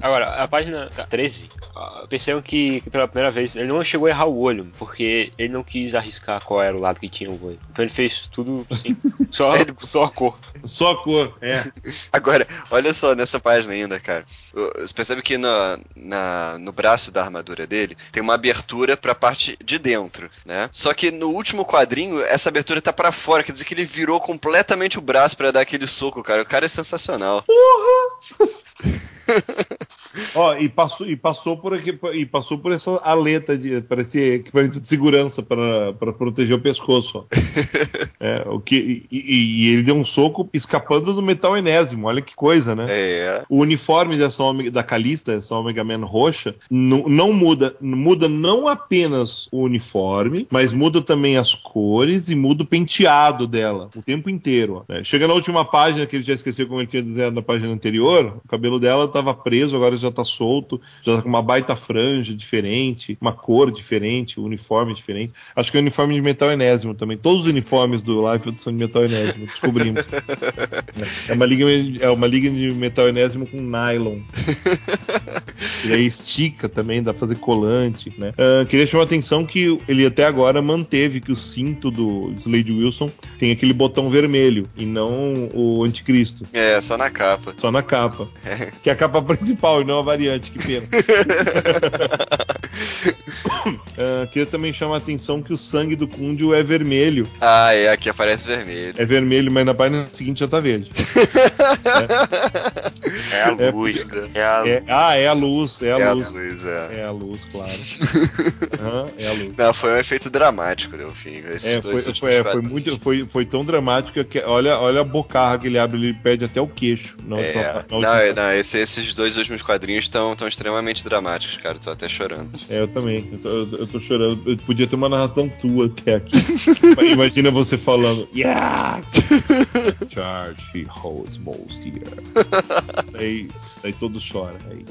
Agora, a página 13, ah, percebam que pela primeira vez ele não chegou a errar o olho, porque ele não quis arriscar qual era o lado que tinha o olho. Então ele fez tudo assim, [LAUGHS] só, só a cor. Só a cor, é. Agora, olha só nessa página ainda, cara. Você percebe que na, na- no braço da armadura dele tem uma abertura pra parte de dentro, né? Só que no último quadrinho, essa abertura tá pra fora, quer dizer que ele virou completamente o braço pra dar aquele soco, cara. O cara é sensacional. [LAUGHS] Ó, e passou, e passou por aqui, e passou por essa aleta de parecia equipamento de segurança para proteger o pescoço. [LAUGHS] É, o que e, e- ele deu um soco escapando do metal enésimo. Olha que coisa, né? É. O uniforme dessa Omega, da Calista, essa Omega Man roxa, não, não muda. Muda não apenas o uniforme, mas muda também as cores e muda o penteado dela o tempo inteiro. né? Chega na última página, que ele já esqueceu como ele tinha desenhado na página anterior, o cabelo dela estava preso, agora já tá solto, já tá com uma baita franja diferente, uma cor diferente, o uniforme diferente. Acho que é o uniforme de metal enésimo também. Todos os uniformes do Life são de metal enésimo, descobrimos. [LAUGHS] É uma liga, é uma liga de metal enésimo com nylon. E aí estica também, dá pra fazer colante, né? Ah, queria chamar a atenção que ele até agora manteve que o cinto do Slade Wilson tem aquele botão vermelho e não o anticristo. É, só na capa. Só na capa. Que é a capa principal e não a variante, que pena. [LAUGHS] Ah, queria também chamar a atenção que o sangue do Kundio é vermelho. Ah, é, aqui aparece vermelho. É vermelho, mas na página seguinte já tá verde. [LAUGHS] É a É, luz, é a É- ah, é a luz, é a É a luz. luz, é. É a luz, claro. [LAUGHS] Aham, é a luz. Não, foi um efeito dramático, Delfim. Esses É, foi, foi, é, foi muito, foi, foi tão dramático que olha, olha a bocarra que ele abre, ele perde até o queixo. Na última- É, na não, última- é, não esse- esses dois últimos quadrinhos estão extremamente dramáticos, cara. Tô até chorando. É, eu também. Eu tô, eu- tô chorando. Eu podia ter uma narração tua até aqui. [LAUGHS] Imagina você falando. Yeah! Charge he holds most here. Daí, daí todos choram. Aí.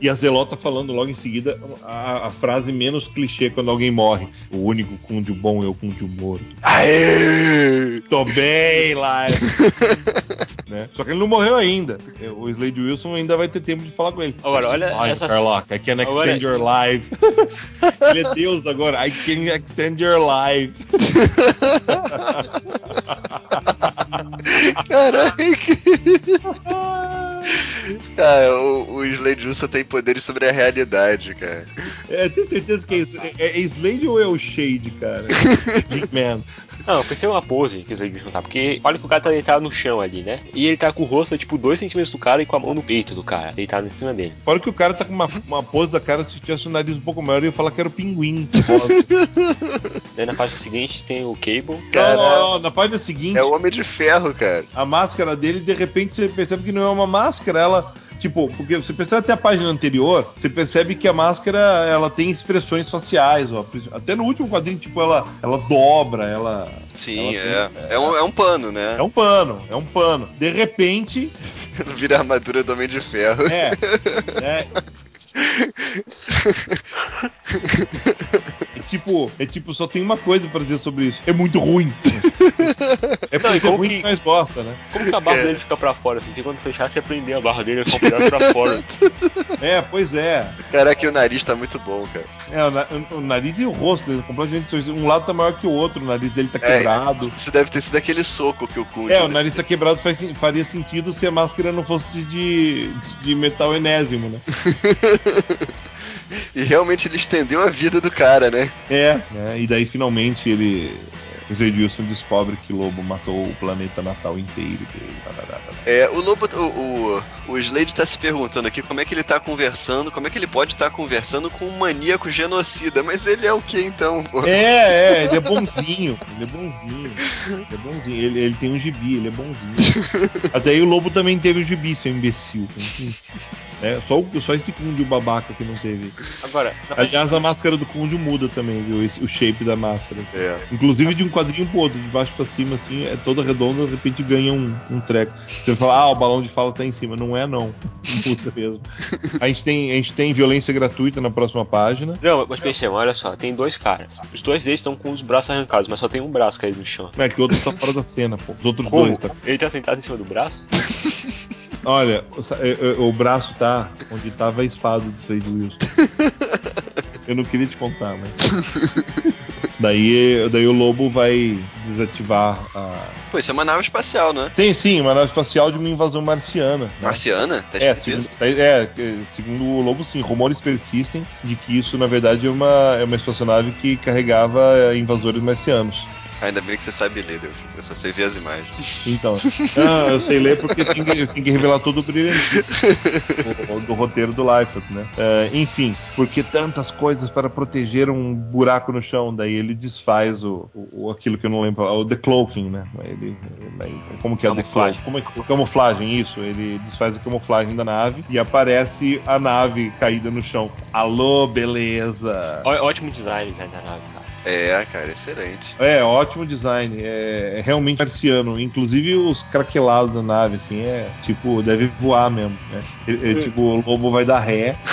E a Zelota falando logo em seguida a, a frase menos clichê quando alguém morre. O único cúndio bom é o cúndio morto. Aê! Tô bem, live. [LAUGHS] né? Só que ele não morreu ainda. O Slade Wilson ainda vai ter tempo de falar com ele. Agora, olha Ai, essa- Carlock, I can Agora- extend your life. [LAUGHS] ele é Deus agora. I can extend your life. [LAUGHS] Caraca! Cara, o, o Slade Wilson tem poderes sobre a realidade, cara. É, tenho certeza que é isso. É, é Slade ou é o Shade, cara? [LAUGHS] Man. Não, foi ser uma pose que os Wilson tá, porque olha que o cara tá deitado no chão ali, né? E ele tá com o rosto, tipo, 2 centímetros do cara e com a mão no peito do cara, deitado em cima dele. Fora que o cara tá com uma, uma pose da cara, se tivesse o nariz um pouco maior, eu ia falar que era o pinguim. [LAUGHS] Daí na página seguinte tem o Cable. Não, não, não, na página seguinte, É o Homem de Ferro, cara. a máscara dele, de repente você percebe que não é uma máscara, ela. Tipo, porque você percebe até a página anterior, você percebe que a máscara ela tem expressões faciais, ó. Até no último quadrinho, tipo, ela, ela dobra, ela. Sim, Ela é. tem- É um, é um pano, né? É um pano, é um pano. De repente, [LAUGHS] Vira a armadura do Homem de Ferro. é. [LAUGHS] é É tipo, é tipo, só tem uma coisa pra dizer sobre isso. É muito ruim. É Não, porque e é ruim que- que mais gosta, né? Como que a barra É. dele fica pra fora, assim? Porque quando fechar, você prender a barra dele, ele um pedaço pra fora. É, pois é. Caraca, o nariz tá muito bom, cara. É, o, na- o nariz e o rosto dele completamente. Um lado tá maior que o outro, o nariz dele tá É, quebrado. Isso deve ter sido aquele soco que o Kun. É, o nariz tá quebrado faz, faria sentido se a máscara não fosse de, de metal enésimo, né? [LAUGHS] [LAUGHS] E realmente ele estendeu a vida do cara, né? É, né? E daí finalmente ele. O Zed Wilson descobre que Lobo matou o planeta natal inteiro dele. tarará, tarará. É, o Lobo, o, o, o Slade tá se perguntando aqui como é que ele tá conversando, como é que ele pode estar conversando com um maníaco genocida, mas ele é o que então, pô? É, é, ele é bonzinho. Ele é bonzinho. Ele é bonzinho. Ele, ele tem um gibi, ele é bonzinho. Até aí o Lobo também teve o gibi, seu imbecil. É, só, o- só esse Kundio babaca que não teve. Agora, não, mas- Aliás, a máscara do Kundio muda também, viu? Esse- o shape da máscara. assim. É. Inclusive de um quadrinho pro outro, de baixo pra cima, assim, é toda redonda, de repente ganha um, um treco. Você fala, ah, o balão de fala tá em cima. Não é, não. Muda mesmo. A gente, tem, a gente tem violência gratuita na próxima página. não, mas pensei, olha só, tem dois caras. Os dois deles estão com os braços arrancados, mas só tem um braço caído no chão. É que o outro tá fora da cena, pô. Os outros Como? dois, tá? Ele tá sentado em cima do braço? [LAUGHS] Olha, o, sa- é, é, o braço tá onde tava a espada do Slade Wilson. [LAUGHS] Eu não queria te contar, mas. [LAUGHS] Daí, daí o lobo vai desativar a. Pô, isso é uma nave espacial, né? Tem sim, uma nave espacial de uma invasão marciana. né? Marciana? Tá É, segundo, é, é, segundo o Lobo, sim, rumores persistem de que isso, na verdade, é uma, é uma espaçonave que carregava invasores marcianos. Ainda bem que você sabe ler, Deus. Eu só sei ver as imagens. Então, [LAUGHS] ah, eu sei ler porque tem que, tem que revelar todo [LAUGHS] o do, do roteiro do Liefeld, né? É, enfim, porque tantas coisas para proteger um buraco no chão, daí ele desfaz o, o aquilo que eu não lembro, o decloaking, né? Ele, ele- como que é Camuflagem. Como é que- camuflagem, isso. Ele desfaz a camuflagem da nave e aparece a nave caída no chão. Alô, beleza! Ó- Ótimo design design da nave, cara. É, cara, excelente. É, ótimo design. É, é realmente marciano. Inclusive os craquelados da nave, assim, é tipo, deve voar mesmo. Né? É, é, tipo, o lobo vai dar ré. [LAUGHS]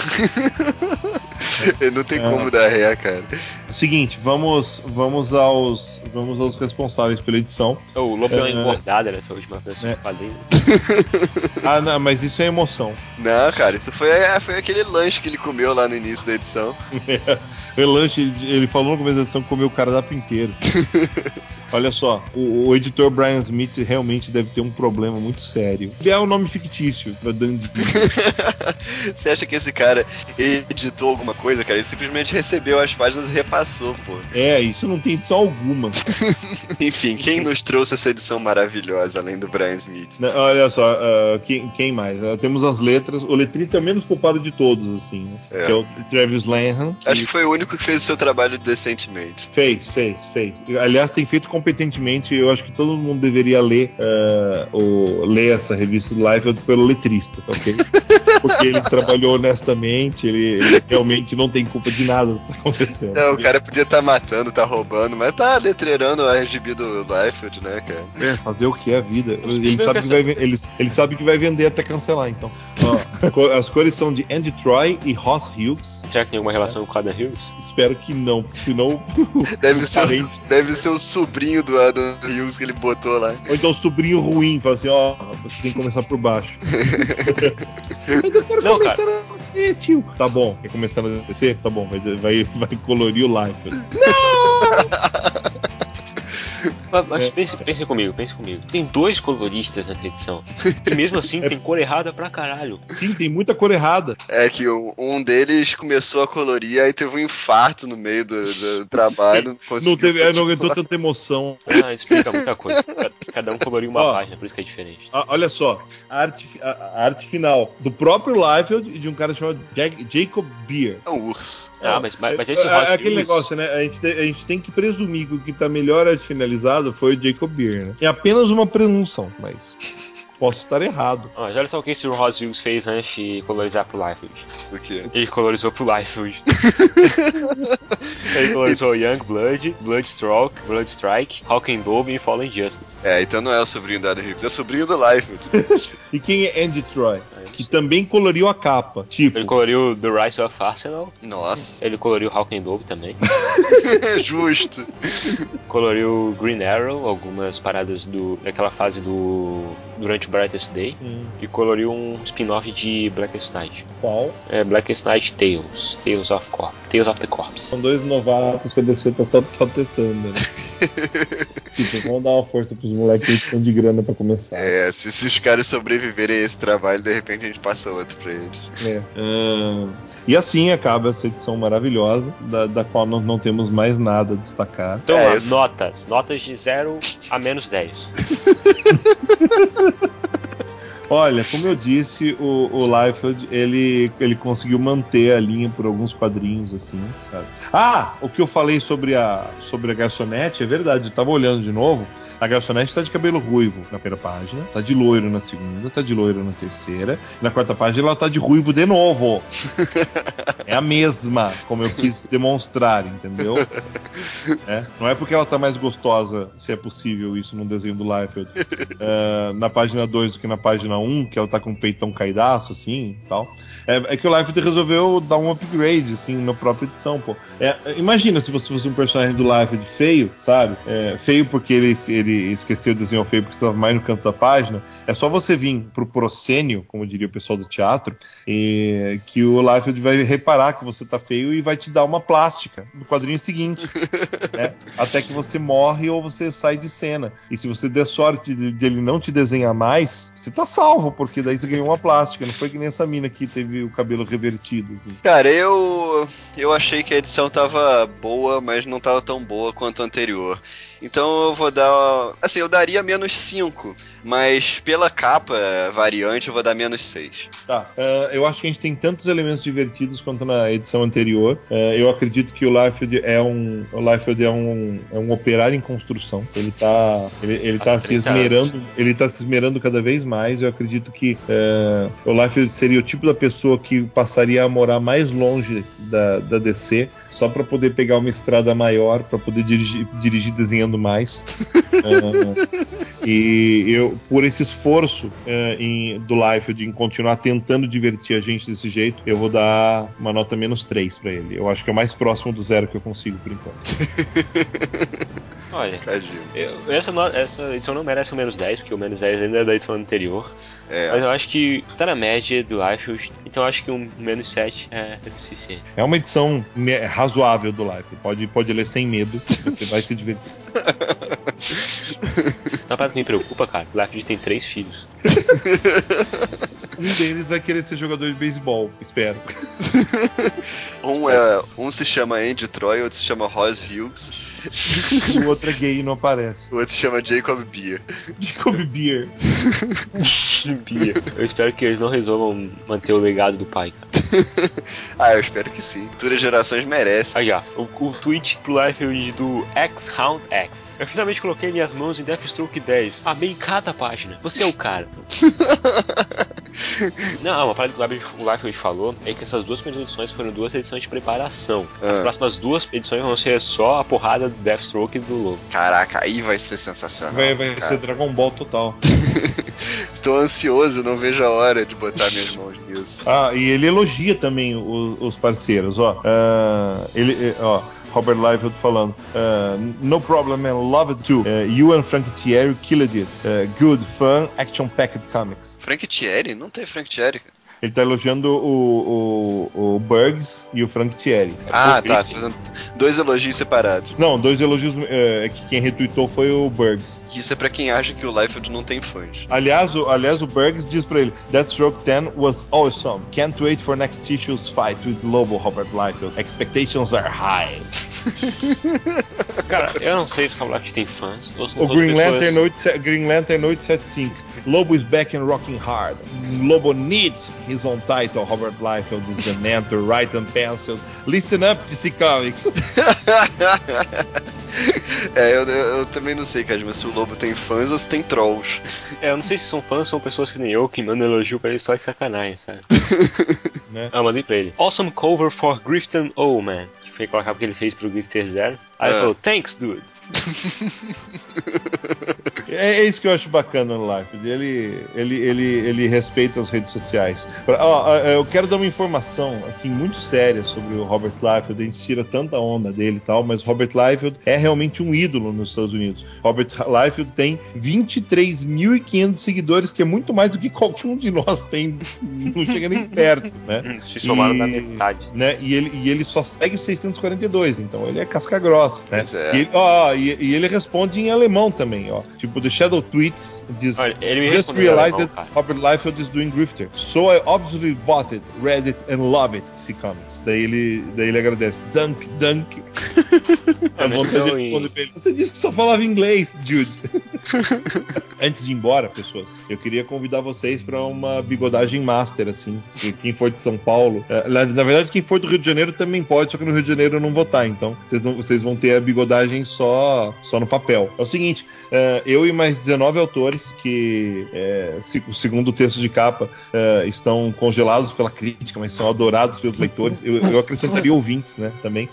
Não tem É. como dar ré, cara. Seguinte, vamos, vamos aos. Vamos aos responsáveis pela edição. O Lobo deu uma É. engordada nessa última versão É. do quadrinho. [LAUGHS] Ah, não, mas isso é emoção. Não, cara, isso foi, é, foi aquele lanche que ele comeu lá no início da edição. [LAUGHS] o lanche, ele- ele falou no começo da edição que comeu o cardápio inteiro. [LAUGHS] Olha só, o, o editor Brian Smith realmente deve ter um problema muito sério. É um nome fictício pra Dandy. [LAUGHS] Você acha que esse cara editou alguma coisa, cara? Ele simplesmente recebeu as páginas e repassou, pô. É, isso não tem edição alguma. [LAUGHS] Enfim, quem nos trouxe essa edição maravilhosa, além do Brian Smith? Olha só, ah, quem, quem mais? Ah, temos as letras. O letrista é o menos culpado de todos, assim, né? É. Que é o Travis Lanham. que Acho que foi o único que fez o seu trabalho decentemente. Fez, fez, fez. Aliás, tem feito competentemente. Eu acho que todo mundo deveria ler, ah, o, ler essa revista do Life pelo letrista, ok? [LAUGHS] Porque ele trabalhou honestamente, ele, ele realmente não tem culpa de nada do que está acontecendo. Não, o cara podia estar matando, tá roubando, mas tá letreirando a RGB do Liefeld, né, cara? É, fazer o que é a vida. Ele sabe, que que vai, ele, ele sabe que vai vender até cancelar, então. Ó, [LAUGHS] as cores são de Andy Troy e Ross Hughes. Será que tem alguma relação com o Adam Hughes? Espero que não, porque senão. [LAUGHS] Deve ser, parente- deve ser o sobrinho do Adam Hughes que ele botou lá. Ou então o sobrinho ruim, fala assim: ó, você tem que começar por baixo. Mas [LAUGHS] eu quero Não, começar a descer, tio. Tá bom, quer começar a descer? Tá bom, vai, vai, vai colorir o life. Mas, [LAUGHS] mas É. pense, pense comigo, pense comigo. Tem dois coloristas nessa edição. E mesmo assim [LAUGHS] tem cor errada pra caralho. Sim, tem muita cor errada. É que um deles começou a colorir, aí teve um infarto no meio do, do trabalho. [LAUGHS] Não, Não, teve, é, não aguentou tanta emoção. Ah, explica muita coisa. Cada um coloriu uma Ó. página, por isso que é diferente. Ah, olha só, a arte, a, a arte final do próprio Liefeld e de um cara chamado Jack- Jacob Beer. É um urso. Ah, mas, mas, mas esse é, é aquele negócio, né? A gente, tem, a gente tem que presumir que o que tá melhor arte finalizado foi o Jacob Beer, né? É apenas uma presunção, mas. Posso estar errado. Ó, olha só o que esse Ross Hughes fez antes de colorizar pro Liefeld. O quê? Ele colorizou pro Liefeld. [LAUGHS] Ele colorizou Young Blood, Bloodstroke, Bloodstrike, Hawking Dove e Fallen Justice. É, então não é o sobrinho do Adam Hughes, é o sobrinho do Liefeld. [LAUGHS] E quem é Andy Troy? É Que também coloriu a capa. Tipo, Ele coloriu The Rise of Arsenal, Nossa, ele coloriu Hawking Dove também. [LAUGHS] justo. coloriu Green Arrow, algumas paradas do daquela fase do durante o Brightest Day. Hum, E coloriu um spin-off de Blackest Night. qual? É Blackest Night Tales. Tales of Corp. Tales of the Corpse. São dois novatos que a DC tá testando, né? [LAUGHS] tipo, vamos dar uma força pros moleques que são de grana pra começar. É, se, se os caras sobreviverem a esse trabalho, de repente a gente passa outro pra eles. É. Ah, e assim acaba essa edição maravilhosa, da, da qual nós não temos mais nada a destacar. Então, É isso. notas. Notas de 0 a menos 10. [LAUGHS] Olha, como eu disse, o, o Liefeld, ele, ele conseguiu manter a linha por alguns quadrinhos, assim, sabe? Ah, o que eu falei sobre a, sobre a garçonete é verdade, eu tava olhando de novo. A garçonete tá de cabelo ruivo na primeira página, tá de loiro na segunda, tá de loiro na terceira, e na quarta página ela tá de ruivo de novo. [LAUGHS] É a mesma, como eu quis demonstrar, entendeu? É, Não é porque ela tá mais gostosa, se é possível isso num desenho do Liefeld, é, na página 2 do que na página 1, um, que ela tá com o peitão caidaço, assim, tal. É, é que o Liefeld resolveu dar um upgrade, assim, na própria edição, pô. É, imagina se você fosse um personagem do Liefeld feio, sabe? É, feio porque ele, ele esqueceu o desenho feio porque estava mais no canto da página. É só você vir pro proscênio, como diria o pessoal do teatro, e que o Liefeld vai reparar que você tá feio e vai te dar uma plástica no quadrinho seguinte. [LAUGHS] né? Até que você morre ou você sai de cena. E se você der sorte de, de ele não te desenhar mais, você tá salvo, porque daí você ganhou uma plástica. Não foi que nem essa mina que teve o cabelo revertido. Assim. Cara, eu eu achei que a edição tava boa, mas não tava tão boa quanto a anterior. Então eu vou dar. Assim, eu daria menos 5. Mas pela capa variante eu vou dar menos 6. Tá. Uh, eu acho que a gente tem tantos elementos divertidos quanto na edição anterior. Uh, eu acredito que o Liefeld é um. O Liefeld é um, é um operário em construção. Ele tá. Ele, ele tá se esmerando. Ele tá se esmerando cada vez mais. Eu acredito que uh, o Liefeld seria o tipo da pessoa que passaria a morar mais longe da, da DC só para poder pegar uma estrada maior, para poder dirigir, dirigir desenhando mais. [LAUGHS] [LAUGHS] e eu, por esse esforço em, do Liefeld em continuar tentando divertir a gente desse jeito, eu vou dar uma nota menos 3 para ele. Eu acho que é o mais próximo do zero que eu consigo por enquanto. [LAUGHS] Olha, Tadinho. eu, essa, essa edição não merece um menos 10, porque o menos 10 ainda é da edição anterior. É. Mas eu acho que tá na média do Liefeld, então eu acho que um menos 7 é, é suficiente. É uma edição razoável do Liefeld. Pode, pode ler sem medo, você vai se divertir. [LAUGHS] Uma parada que me preocupa, cara, o Liefeld tem três filhos. Um deles vai querer ser jogador de beisebol, espero. [LAUGHS] Um, é, um se chama Andy Troy, outro se chama Ross Hughes, E o outro é gay e não aparece. o outro se chama Jacob Beer. Jacob Beer. [LAUGHS] Bia. Eu espero que eles não resolvam manter o legado do pai, cara. [LAUGHS] Ah, eu espero que sim. Futuras gerações merecem. Aí, ó, o, o tweet pro Liefeld do X-Hound X. Eu finalmente coloquei minhas mãos em Deathstroke 10. Amei cada página. Você é o cara. [LAUGHS] Não, uma parada que o Liefeld- Liefeld falou é que essas duas primeiras edições foram duas edições de preparação. As Ah. próximas duas edições vão ser só a porrada do Deathstroke e do Lobo. Caraca, aí vai ser sensacional. Vai, vai cara. ser Dragon Ball total. [LAUGHS] Tô ansioso, não vejo a hora de botar minhas mãos nisso. Ah, e ele elogia também o- os parceiros, ó. Ah, ele, eh, ó. Robert Liefeld falando, ah, no problem man, love it too. Ah, you and Frank Thierry killed it. Ah, good, fun, action-packed comics. Frank Thierry? Não tem Frank Thierry. cara. Ele tá elogiando o, o, o Bugs e o Frank Thierry. Ah, por tá. fazendo dois elogios separados. Não, dois elogios eh, que quem retweetou foi o Bugs. Isso é pra quem acha que o Liefeld não tem fãs. Aliás, o, aliás, o Bugs diz pra ele: Deathstroke 10 was awesome. Can't wait for next issue's fight with Lobo Robert Liefeld. Expectations are high. Cara, eu não sei se o Liefeld tem fãs. O Green pessoas- Lantern, 8, Green Lantern 875. Lobo is back and rocking hard. Lobo needs his own title. Robert Liefeld is the man to write on pencil. Listen up, DC Comics. [LAUGHS] É, eu, eu- eu também não sei, cara, mas se o lobo tem fãs ou se tem trolls. É, eu não sei se são fãs ou são pessoas que nem eu que mandam elogio pra ele só de sacanagem, sabe? [LAUGHS] Né? Ah, mandei pra ele. Awesome cover for Grifton O, man. Que foi colocar porque ele fez pro Grifter Zero. Aí ele Ah. falou, thanks, dude. [LAUGHS] É, é isso que eu acho bacana no Life. Ele, ele, ele, ele respeita as redes sociais. Pra- ó, eu quero dar uma informação assim muito séria sobre o Robert Liefeld. A gente tira tanta onda dele e tal, mas Robert Liefeld é realmente um ídolo nos Estados Unidos. Robert Liefeld tem 23.500 seguidores, que é muito mais do que qualquer um de nós tem. Não chega nem perto, [LAUGHS] né? Hum, Se somaram E- na metade. né? E ele, e ele só segue 642, então ele é casca grossa, né? Pois é. E, ele, ó, e, e ele responde em alemão também, ó. Tipo, The Shadow Tweets diz Olha, Just realized alemão, that. Robert Liefeld is doing Grifter. So I obviously bought it, read it and love it, see comments. Daí ele, daí ele agradece. Dunk, dunk. Mas vontade de responder pra ele. Você disse que só falava inglês, Jude. [LAUGHS] Antes de ir embora, pessoas, eu queria convidar vocês para uma bigodagem master, assim. Quem for de São Paulo. é, na, na verdade, quem for do Rio de Janeiro também pode, só que no Rio de Janeiro eu não vou estar. Então, vocês, não- vocês vão ter a bigodagem só, só no papel. É o seguinte: é, eu e mais 19 autores que, é, se- segundo o texto de capa, é, estão congelados pela crítica, mas são adorados pelos leitores. Eu, eu acrescentaria ouvintes, né? Também.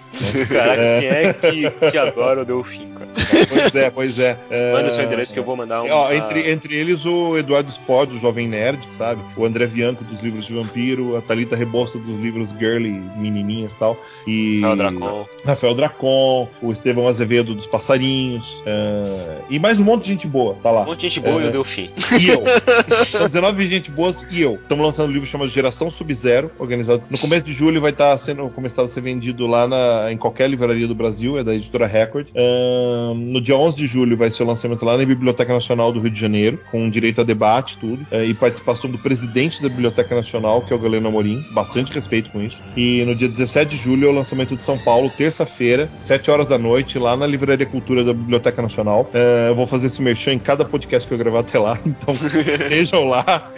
Caraca, quem é que, que adora o Delfim, cara? Pois é, pois é. É, Manda o seu endereço que eu vou mandar um. Ó, entre, entre eles o Eduardo Spod, do Jovem Nerd, sabe? O André Bianco dos livros de vampiro, a Thalita Rebouça dos livros Girly, menininhas e tal. E Rafael Dracon. Rafael Dracon, o Estevão Azevedo dos Passarinhos. é, E mais um monte de gente boa, tá lá. Um monte de gente boa É. e o Delfim. E eu. [LAUGHS] São 19 gente boas e eu. Estamos lançando um livro chamado Geração Sub-Zero, organizado. No começo de julho vai estar sendo começado a ser vendido lá na, em qualquer livraria do Brasil, é da editora Record. Ahn, no dia 11 de julho vai ser o lançamento lá na Biblioteca Nacional do Rio de Janeiro, com direito a debate tudo, é, e participação do presidente da Biblioteca Nacional, que é o Galeno Amorim. Bastante respeito com isso. E no dia 17 de julho é o lançamento de São Paulo, terça-feira, 7 horas da noite, lá na Livraria Cultura da Biblioteca Nacional. É, eu vou fazer esse merchan em cada podcast que eu gravar até lá, [LAUGHS] então estejam lá,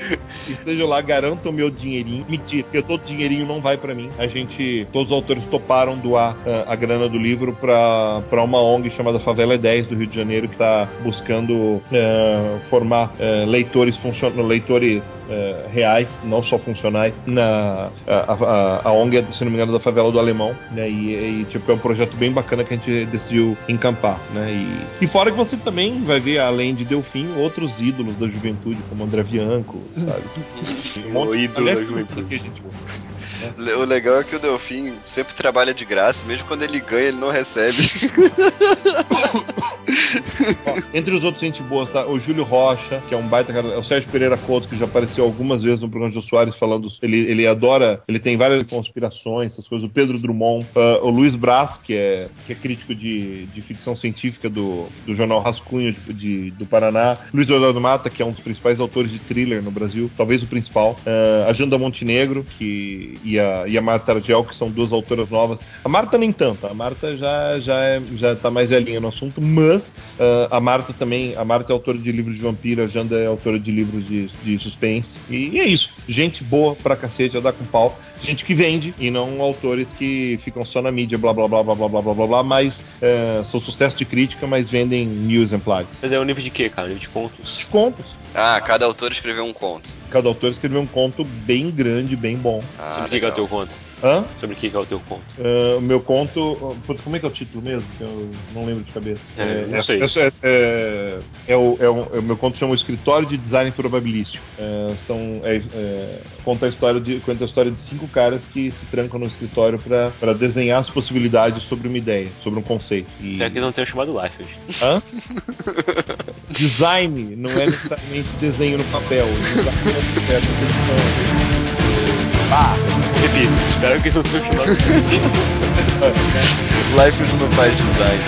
estejam lá, garantam meu dinheirinho. Mentira, porque todo dinheirinho não vai pra mim. A gente, todos os autores toparam doar ah, a grana do livro pra uma ONG chamada Favela 10 do Rio de Janeiro, que tá buscando eh, formar eh, leitores, funcion... leitores reais, não só funcionais, na a, a- a ONG é, se não me engano, da Favela do Alemão, né? E, e, tipo, é um projeto bem bacana que a gente decidiu encampar, né? E, e fora que você também vai ver, além de Delfim, outros ídolos da juventude, como André Bianco, sabe? [LAUGHS] Um monte- O ídolo da juventude. que gente- Le- O legal é que o Delfim sempre trabalha de graça, mesmo quando ele ganha, ele não recebe. [LAUGHS] Ó, entre os outros gente boa, tá? O Júlio Rocha, que é um baita cara. O Sérgio Pereira Couto, que já apareceu algumas vezes no programa de Soares falando. Ele, ele adora, ele tem várias conspirações, essas coisas. O Pedro Drummond, ah, o Luiz Brás, que é, que é crítico de, de ficção científica do, do jornal Rascunho de, de- do Paraná. Luiz Eduardo Mata, que é um dos principais autores de thriller no Brasil, talvez o principal. Ah, a Janda Montenegro, que, e, a, e a Marta Argel, que são duas autoras novas. A Marta nem tanto, a Marta já, já, é, já tá mais velhinha no assunto, mas ah, a Marta também, a Marta é autora de livros de vampiro, a Janda é autora de livros de, de suspense. E, é isso. Gente boa pra cacete, a dar com pau. Gente que vende e não autores que ficam só na mídia, blá blá blá blá blá blá blá blá, blá mas eh, são sucesso de crítica, mas vendem mil exemplares. Mas é um livro de quê, cara? Livro de contos. De contos. Ah, cada autor escreveu um conto. Cada autor escreveu um conto bem grande, bem bom. Ah, Sobre o que, é teu conto? Hã? Sobre o que, é o teu conto? Eh, o meu conto. putz, como é que é o título mesmo? Que eu não lembro de cabeça. É, não sei. É, é- é- é o, é o- é o meu conto chama o Escritório de Design Probabilístico. É, são, é- é, conta, a história de, conta a história de cinco caras que se trancam no escritório para desenhar as possibilidades sobre uma ideia, sobre um conceito. E- Será que eles não tenham chamado Life hoje? Hã? [LAUGHS] Design não é necessariamente desenho no papel. Design é percepção. Vá. Repito, espero que isso não seja [LAUGHS] Life is no faz design.